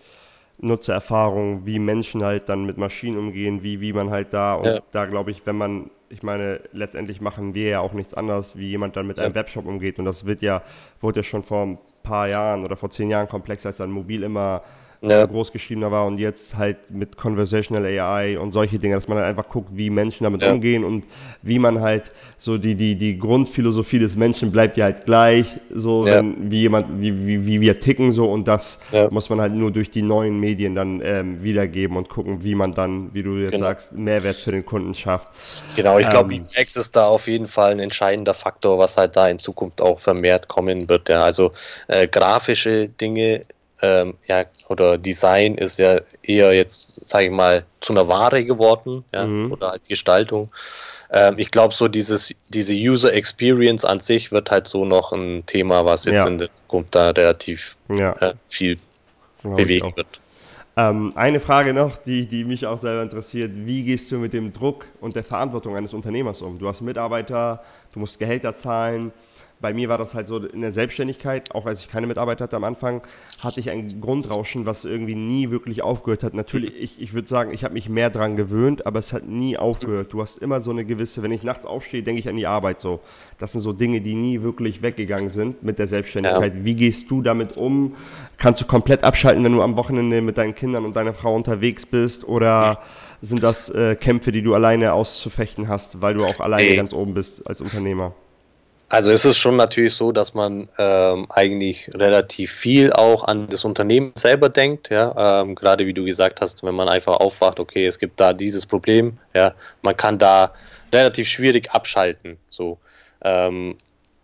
Nutzererfahrung, wie Menschen halt dann mit Maschinen umgehen, wie, wie man halt da und ja. da glaube ich, wenn man, ich meine, letztendlich machen wir ja auch nichts anderes, wie jemand dann mit ja. einem Webshop umgeht und das wird ja, wurde ja schon vor ein paar Jahren oder vor zehn Jahren komplexer, als dann mobil immer ja. großgeschriebener war und jetzt halt mit Conversational AI und solche Dinge, dass man halt einfach guckt, wie Menschen damit ja. umgehen und wie man halt so die, die, die Grundphilosophie des Menschen bleibt ja halt gleich, so ja. wenn, wie jemand, wie, wie, wie wir ticken so und das muss man halt nur durch die neuen Medien dann ähm, wiedergeben und gucken, wie man dann, wie du jetzt genau. sagst, Mehrwert für den Kunden schafft. Genau, ich glaube, ähm, UX ist da auf jeden Fall ein entscheidender Faktor, was halt da in Zukunft auch vermehrt kommen wird. Ja. Also äh, grafische Dinge ähm, ja, oder Design ist ja eher jetzt, sage ich mal, zu einer Ware geworden, ja, mhm. oder halt Gestaltung. Ähm, ich glaube, so dieses, diese User Experience an sich wird halt so noch ein Thema, was jetzt ja. in der Zukunft da relativ ja. äh, viel Glaube bewegen wird. Ähm, eine Frage noch, die, die mich auch selber interessiert. Wie gehst du mit dem Druck und der Verantwortung eines Unternehmers um? Du hast Mitarbeiter, du musst Gehälter zahlen, bei mir war das halt so in der Selbstständigkeit, auch als ich keine Mitarbeiter hatte am Anfang, hatte ich ein Grundrauschen, was irgendwie nie wirklich aufgehört hat. Natürlich, ich, ich würde sagen, ich habe mich mehr dran gewöhnt, aber es hat nie aufgehört. Du hast immer so eine gewisse, wenn ich nachts aufstehe, denke ich an die Arbeit so. Das sind so Dinge, die nie wirklich weggegangen sind mit der Selbstständigkeit. Ja. Wie gehst du damit um? Kannst du komplett abschalten, wenn du am Wochenende mit deinen Kindern und deiner Frau unterwegs bist? Oder sind das äh, Kämpfe, die du alleine auszufechten hast, weil du auch alleine hey. ganz oben bist als Unternehmer? Also ist es schon natürlich so, dass man ähm, eigentlich relativ viel auch an das Unternehmen selber denkt, ja, ähm, gerade wie du gesagt hast, wenn man einfach aufwacht, okay, es gibt da dieses Problem, ja, man kann da relativ schwierig abschalten, so. Ähm,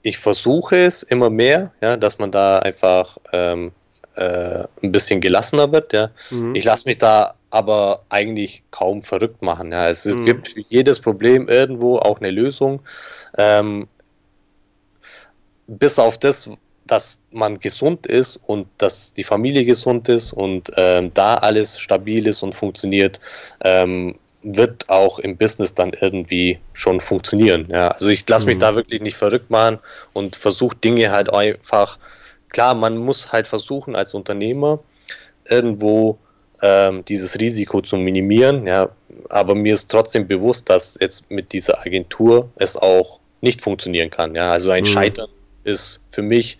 ich versuche es immer mehr, ja, dass man da einfach ähm, äh, ein bisschen gelassener wird, ja. Mhm. Ich lasse mich da aber eigentlich kaum verrückt machen, ja. Es mhm. gibt für jedes Problem irgendwo auch eine Lösung. Ähm, bis auf das, dass man gesund ist und dass die Familie gesund ist und ähm, da alles stabil ist und funktioniert, ähm, wird auch im Business dann irgendwie schon funktionieren. Ja? Also ich lasse mich mhm. da wirklich nicht verrückt machen und versuche Dinge halt einfach, klar, man muss halt versuchen als Unternehmer irgendwo ähm, dieses Risiko zu minimieren, ja, aber mir ist trotzdem bewusst, dass jetzt mit dieser Agentur es auch nicht funktionieren kann. Ja, also ein mhm. Scheitern ist für mich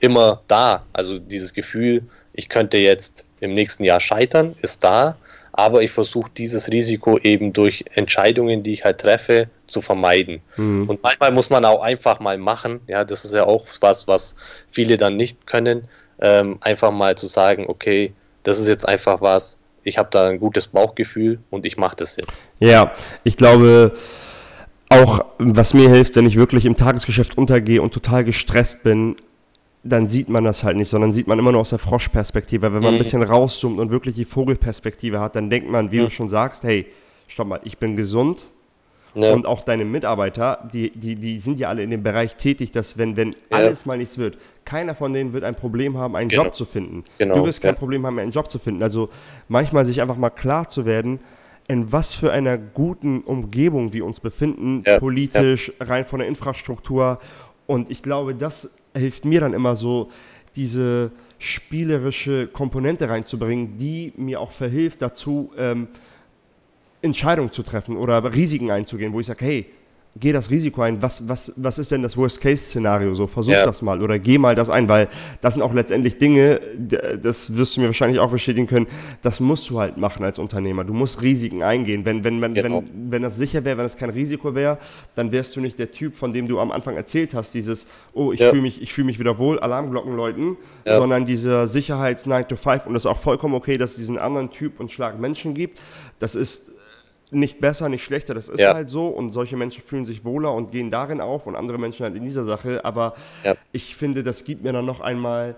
immer da. Also dieses Gefühl, ich könnte jetzt im nächsten Jahr scheitern, ist da, aber ich versuche dieses Risiko eben durch Entscheidungen, die ich halt treffe, zu vermeiden. Mhm. Und manchmal muss man auch einfach mal machen, ja, das ist ja auch was, was viele dann nicht können, ähm, einfach mal zu sagen, okay, das ist jetzt einfach was, ich habe da ein gutes Bauchgefühl und ich mache das jetzt. Ja, ich glaube, auch was mir hilft, wenn ich wirklich im Tagesgeschäft untergehe und total gestresst bin, dann sieht man das halt nicht, sondern sieht man immer nur aus der Froschperspektive. Wenn man mhm. ein bisschen rauszoomt und wirklich die Vogelperspektive hat, dann denkt man, wie mhm. du schon sagst, hey, stopp mal, ich bin gesund. Ja. Und auch deine Mitarbeiter, die, die, die sind ja alle in dem Bereich tätig, dass wenn, wenn ja. alles mal nichts wird, keiner von denen wird ein Problem haben, einen genau. Job zu finden. Genau. Du wirst kein ja. Problem haben, einen Job zu finden. Also manchmal sich einfach mal klar zu werden, in was für einer guten Umgebung wir uns befinden, ja, politisch, ja. rein von der Infrastruktur. Und ich glaube, das hilft mir dann immer so, diese spielerische Komponente reinzubringen, die mir auch verhilft dazu, ähm, Entscheidungen zu treffen oder Risiken einzugehen, wo ich sage, hey, geh das Risiko ein. Was, was, was ist denn das Worst-Case-Szenario? So, versuch ja. das mal oder geh mal das ein, weil das sind auch letztendlich Dinge, das wirst du mir wahrscheinlich auch bestätigen können, das musst du halt machen als Unternehmer. Du musst Risiken eingehen. Wenn, wenn, wenn, genau. wenn, wenn das sicher wäre, wenn es kein Risiko wäre, dann wärst du nicht der Typ, von dem du am Anfang erzählt hast, dieses, oh, ich ja. fühle mich, fühl mich wieder wohl, Alarmglocken läuten, ja. sondern dieser Sicherheits 9 to 5 und das ist auch vollkommen okay, dass es diesen anderen Typ und Schlag Menschen gibt. Das ist nicht besser, nicht schlechter, das ist ja. halt so und solche Menschen fühlen sich wohler und gehen darin auf und andere Menschen halt in dieser Sache, aber ja. ich finde, das gibt mir dann noch einmal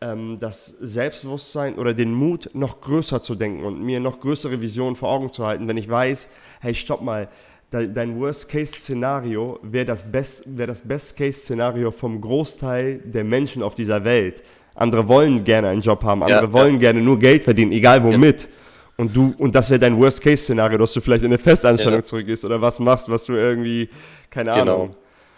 ähm, das Selbstbewusstsein oder den Mut, noch größer zu denken und mir noch größere Visionen vor Augen zu halten, wenn ich weiß, hey, stopp mal, dein Worst-Case-Szenario wäre das Best-Case-Szenario wär das Best vom Großteil der Menschen auf dieser Welt. Andere wollen gerne einen Job haben, andere ja, wollen gerne nur Geld verdienen, egal womit. Und du, und das wäre dein Worst-Case-Szenario, dass du vielleicht in eine Festanstellung ja. zurückgehst oder was machst, was du irgendwie, keine genau. Ahnung.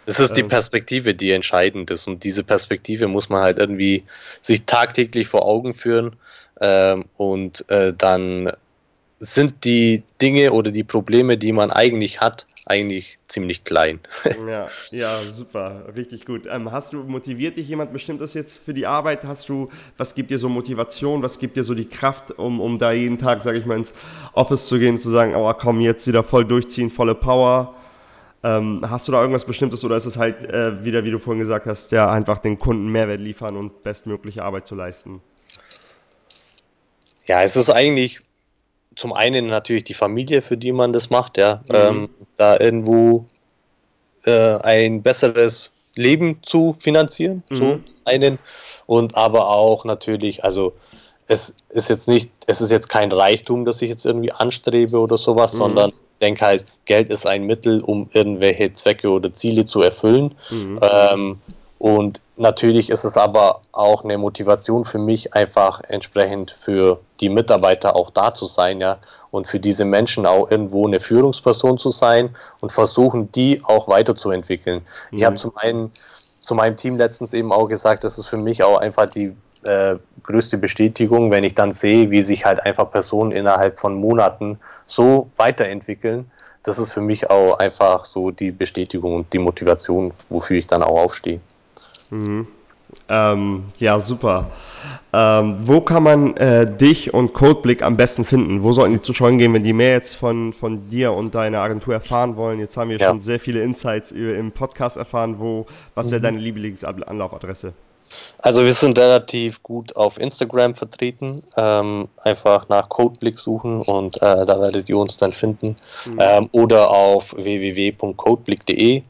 Es ist die ähm. Perspektive, die entscheidend ist. Und diese Perspektive muss man halt irgendwie sich tagtäglich vor Augen führen ähm, und äh, dann sind die Dinge oder die Probleme, die man eigentlich hat, eigentlich ziemlich klein. ja, ja, super, richtig gut. Ähm, hast du, motiviert dich jemand bestimmtes jetzt für die Arbeit? Hast du, was gibt dir so Motivation, was gibt dir so die Kraft, um, um da jeden Tag, sage ich mal, ins Office zu gehen, zu sagen, oh komm, jetzt wieder voll durchziehen, volle Power? Ähm, hast du da irgendwas Bestimmtes oder ist es halt äh, wieder, wie du vorhin gesagt hast, ja, einfach den Kunden Mehrwert liefern und bestmögliche Arbeit zu leisten? Ja, es ist eigentlich zum einen natürlich die Familie, für die man das macht, ja, mhm. ähm, da irgendwo äh, ein besseres Leben zu finanzieren, mhm. so einen und aber auch natürlich, also es ist jetzt nicht, es ist jetzt kein Reichtum, das ich jetzt irgendwie anstrebe oder sowas, mhm. sondern ich denke halt, Geld ist ein Mittel, um irgendwelche Zwecke oder Ziele zu erfüllen. Mhm. Ähm, und natürlich ist es aber auch eine Motivation für mich, einfach entsprechend für die Mitarbeiter auch da zu sein, ja, und für diese Menschen auch irgendwo eine Führungsperson zu sein und versuchen, die auch weiterzuentwickeln. Mhm. Ich habe zum einen zu meinem Team letztens eben auch gesagt, das ist für mich auch einfach die äh, größte Bestätigung, wenn ich dann sehe, wie sich halt einfach Personen innerhalb von Monaten so weiterentwickeln. Das ist für mich auch einfach so die Bestätigung und die Motivation, wofür ich dann auch aufstehe. Mhm. Ähm, ja, super. Ähm, wo kann man äh, dich und Codeblick am besten finden? Wo sollten die Zuschauer gehen, wenn die mehr jetzt von, von dir und deiner Agentur erfahren wollen? Jetzt haben wir ja. schon sehr viele Insights im Podcast erfahren. Wo, was wäre mhm. deine Lieblingsanlaufadresse? Also wir sind relativ gut auf Instagram vertreten. Ähm, einfach nach Codeblick suchen und äh, da werdet ihr uns dann finden. Mhm. Ähm, oder auf www.codeblick.de.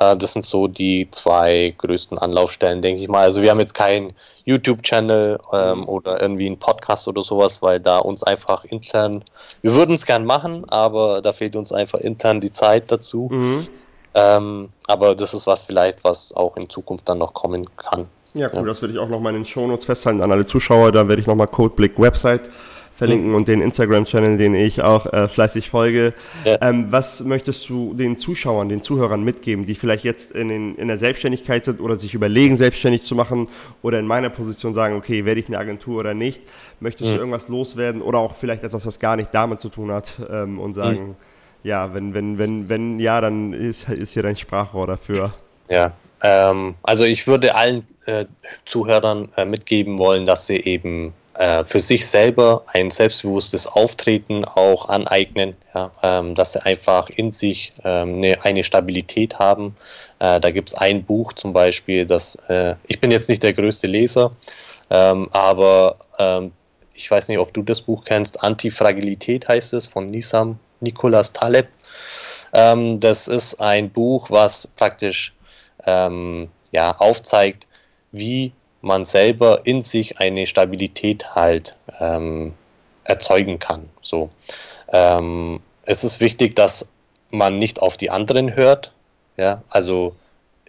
Äh, das sind so die zwei größten Anlaufstellen, denke ich mal. Also wir haben jetzt keinen YouTube-Channel ähm, mhm. oder irgendwie einen Podcast oder sowas, weil da uns einfach intern, wir würden es gern machen, aber da fehlt uns einfach intern die Zeit dazu. Mhm. Ähm, aber das ist was vielleicht, was auch in Zukunft dann noch kommen kann. Ja, cool, ja. das werde ich auch nochmal in den Shownotes festhalten an alle Zuschauer. Da werde ich nochmal Codeblick Website verlinken mhm. und den Instagram-Channel, den ich auch äh, fleißig folge. Ja. Ähm, was möchtest du den Zuschauern, den Zuhörern mitgeben, die vielleicht jetzt in, den, in der Selbstständigkeit sind oder sich überlegen, selbstständig zu machen oder in meiner Position sagen, okay, werde ich eine Agentur oder nicht? Möchtest mhm. du irgendwas loswerden oder auch vielleicht etwas, was gar nicht damit zu tun hat ähm, und sagen, mhm. ja, wenn, wenn, wenn, wenn ja, dann ist, ist hier dein Sprachrohr dafür. Ja, ähm, also ich würde allen äh, Zuhörern äh, mitgeben wollen, dass sie eben äh, für sich selber ein selbstbewusstes Auftreten auch aneignen, ja, ähm, dass sie einfach in sich ähm, eine, eine, Stabilität haben. Äh, da gibt es ein Buch zum Beispiel, das äh, ich bin jetzt nicht der größte Leser, ähm, aber ähm, ich weiß nicht, ob du das Buch kennst. Antifragilität heißt es von Nisam Nicolas Taleb. Ähm, das ist ein Buch, was praktisch ähm, ja, aufzeigt, wie man selber in sich eine Stabilität halt ähm, erzeugen kann. So. Ähm, es ist wichtig, dass man nicht auf die anderen hört, ja, also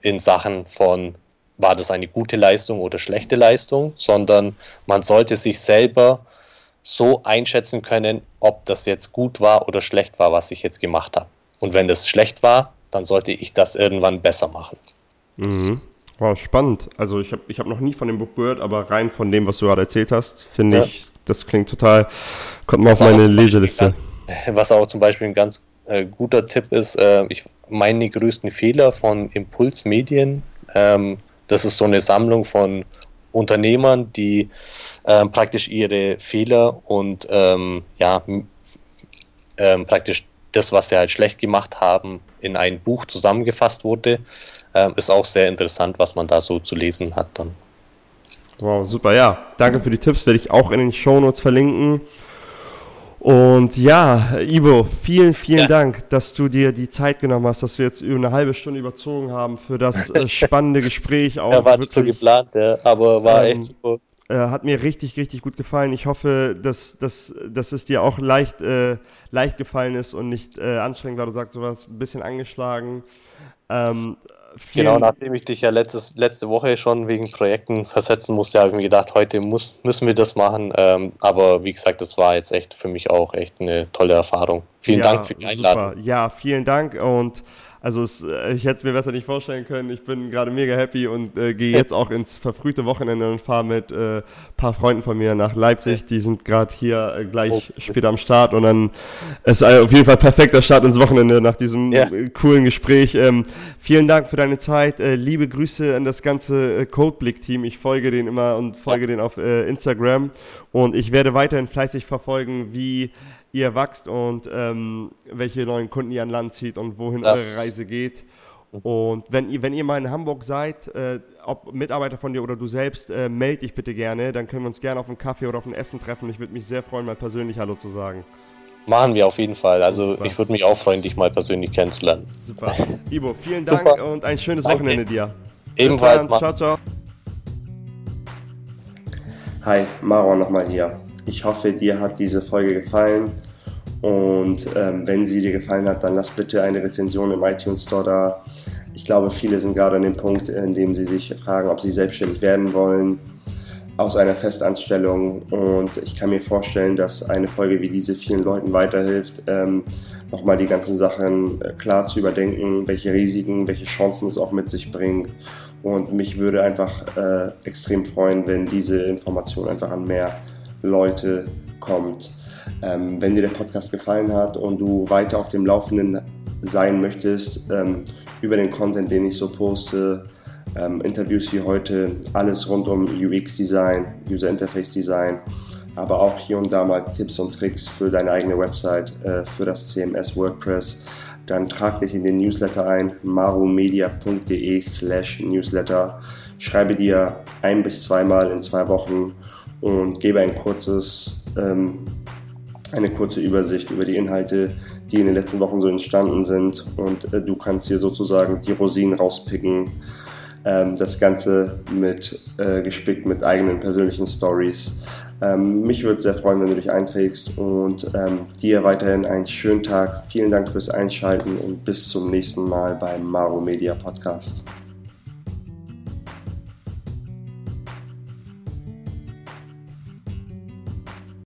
in Sachen von war das eine gute Leistung oder schlechte Leistung, sondern man sollte sich selber so einschätzen können, ob das jetzt gut war oder schlecht war, was ich jetzt gemacht habe. Und wenn das schlecht war, dann sollte ich das irgendwann besser machen. Mhm. Wow, spannend. Also ich habe ich hab noch nie von dem Buch gehört, aber rein von dem, was du gerade erzählt hast, finde ja. ich, das klingt total, kommt mal auf meine Leseliste. Ganz, was auch zum Beispiel ein ganz äh, guter Tipp ist, äh, ich meine größten Fehler von Impulsmedien, ähm, das ist so eine Sammlung von Unternehmern, die äh, praktisch ihre Fehler und ähm, ja, ähm, praktisch das, was sie halt schlecht gemacht haben, in ein Buch zusammengefasst wurde. Ähm, ist auch sehr interessant, was man da so zu lesen hat dann. Wow, super. Ja, danke für die Tipps. Werde ich auch in den Show Notes verlinken. Und ja, Ibo, vielen, vielen ja. Dank, dass du dir die Zeit genommen hast, dass wir jetzt über eine halbe Stunde überzogen haben für das äh, spannende Gespräch. Auch ja, war nicht so geplant, ja, aber war ähm, echt super. Äh, hat mir richtig, richtig gut gefallen. Ich hoffe, dass, dass, dass es dir auch leicht, äh, leicht gefallen ist und nicht äh, anstrengend war. Du sagst, du warst ein bisschen angeschlagen. Ähm, genau, nachdem ich dich ja letztes, letzte Woche schon wegen Projekten versetzen musste, habe ich mir gedacht, heute muss, müssen wir das machen. Ähm, aber wie gesagt, das war jetzt echt für mich auch echt eine tolle Erfahrung. Vielen ja, Dank für die Einladung. Super. Ja, vielen Dank und also es, äh, ich hätte es mir besser nicht vorstellen können. Ich bin gerade mega happy und äh, gehe jetzt auch ins verfrühte Wochenende und fahre mit ein äh, paar Freunden von mir nach Leipzig. Die sind gerade hier äh, gleich oh. später am Start und dann ist auf jeden Fall perfekter Start ins Wochenende nach diesem ja. Äh, coolen Gespräch. Ähm, vielen Dank für deine Zeit. Äh, liebe Grüße an das ganze Codeblick-Team. Ich folge denen immer und folge ja. denen auf Instagram und ich werde weiterhin fleißig verfolgen, wie ihr wächst und ähm, welche neuen Kunden ihr an Land zieht und wohin das eure Reise geht. Und wenn ihr, wenn ihr mal in Hamburg seid, äh, ob Mitarbeiter von dir oder du selbst, äh, melde dich bitte gerne. Dann können wir uns gerne auf einen Kaffee oder auf ein Essen treffen. Ich würde mich sehr freuen, mal persönlich Hallo zu sagen. Machen wir auf jeden Fall. Also Super. ich würde mich auch freuen, dich mal persönlich kennenzulernen. Super. Ibo, vielen Dank Super. und ein schönes Danke. Wochenende dir. Ebenfalls. Ciao, ciao. Hi, Marwan nochmal hier. Ich hoffe, dir hat diese Folge gefallen. Und ähm, wenn sie dir gefallen hat, dann lass bitte eine Rezension im iTunes Store da. Ich glaube, viele sind gerade an dem Punkt, in dem sie sich fragen, ob sie selbstständig werden wollen aus einer Festanstellung. Und ich kann mir vorstellen, dass eine Folge wie diese vielen Leuten weiterhilft, ähm, nochmal die ganzen Sachen äh, klar zu überdenken, welche Risiken, welche Chancen es auch mit sich bringt. Und mich würde einfach äh, extrem freuen, wenn diese Information einfach an mehr Leute kommt. Ähm, wenn dir der Podcast gefallen hat und du weiter auf dem Laufenden sein möchtest ähm, über den Content, den ich so poste, ähm, Interviews wie heute, alles rund um UX-Design, User Interface Design, aber auch hier und da mal Tipps und Tricks für deine eigene Website, äh, für das CMS WordPress, dann trag dich in den Newsletter ein, marumedia.de slash Newsletter. Schreibe dir ein bis zweimal in zwei Wochen und gebe ein kurzes, ähm, eine kurze Übersicht über die Inhalte, die in den letzten Wochen so entstanden sind. Und äh, du kannst hier sozusagen die Rosinen rauspicken. Ähm, das Ganze mit äh, gespickt mit eigenen persönlichen Stories. Ähm, mich würde sehr freuen, wenn du dich einträgst und ähm, dir weiterhin einen schönen Tag. Vielen Dank fürs Einschalten und bis zum nächsten Mal beim Maro Media Podcast.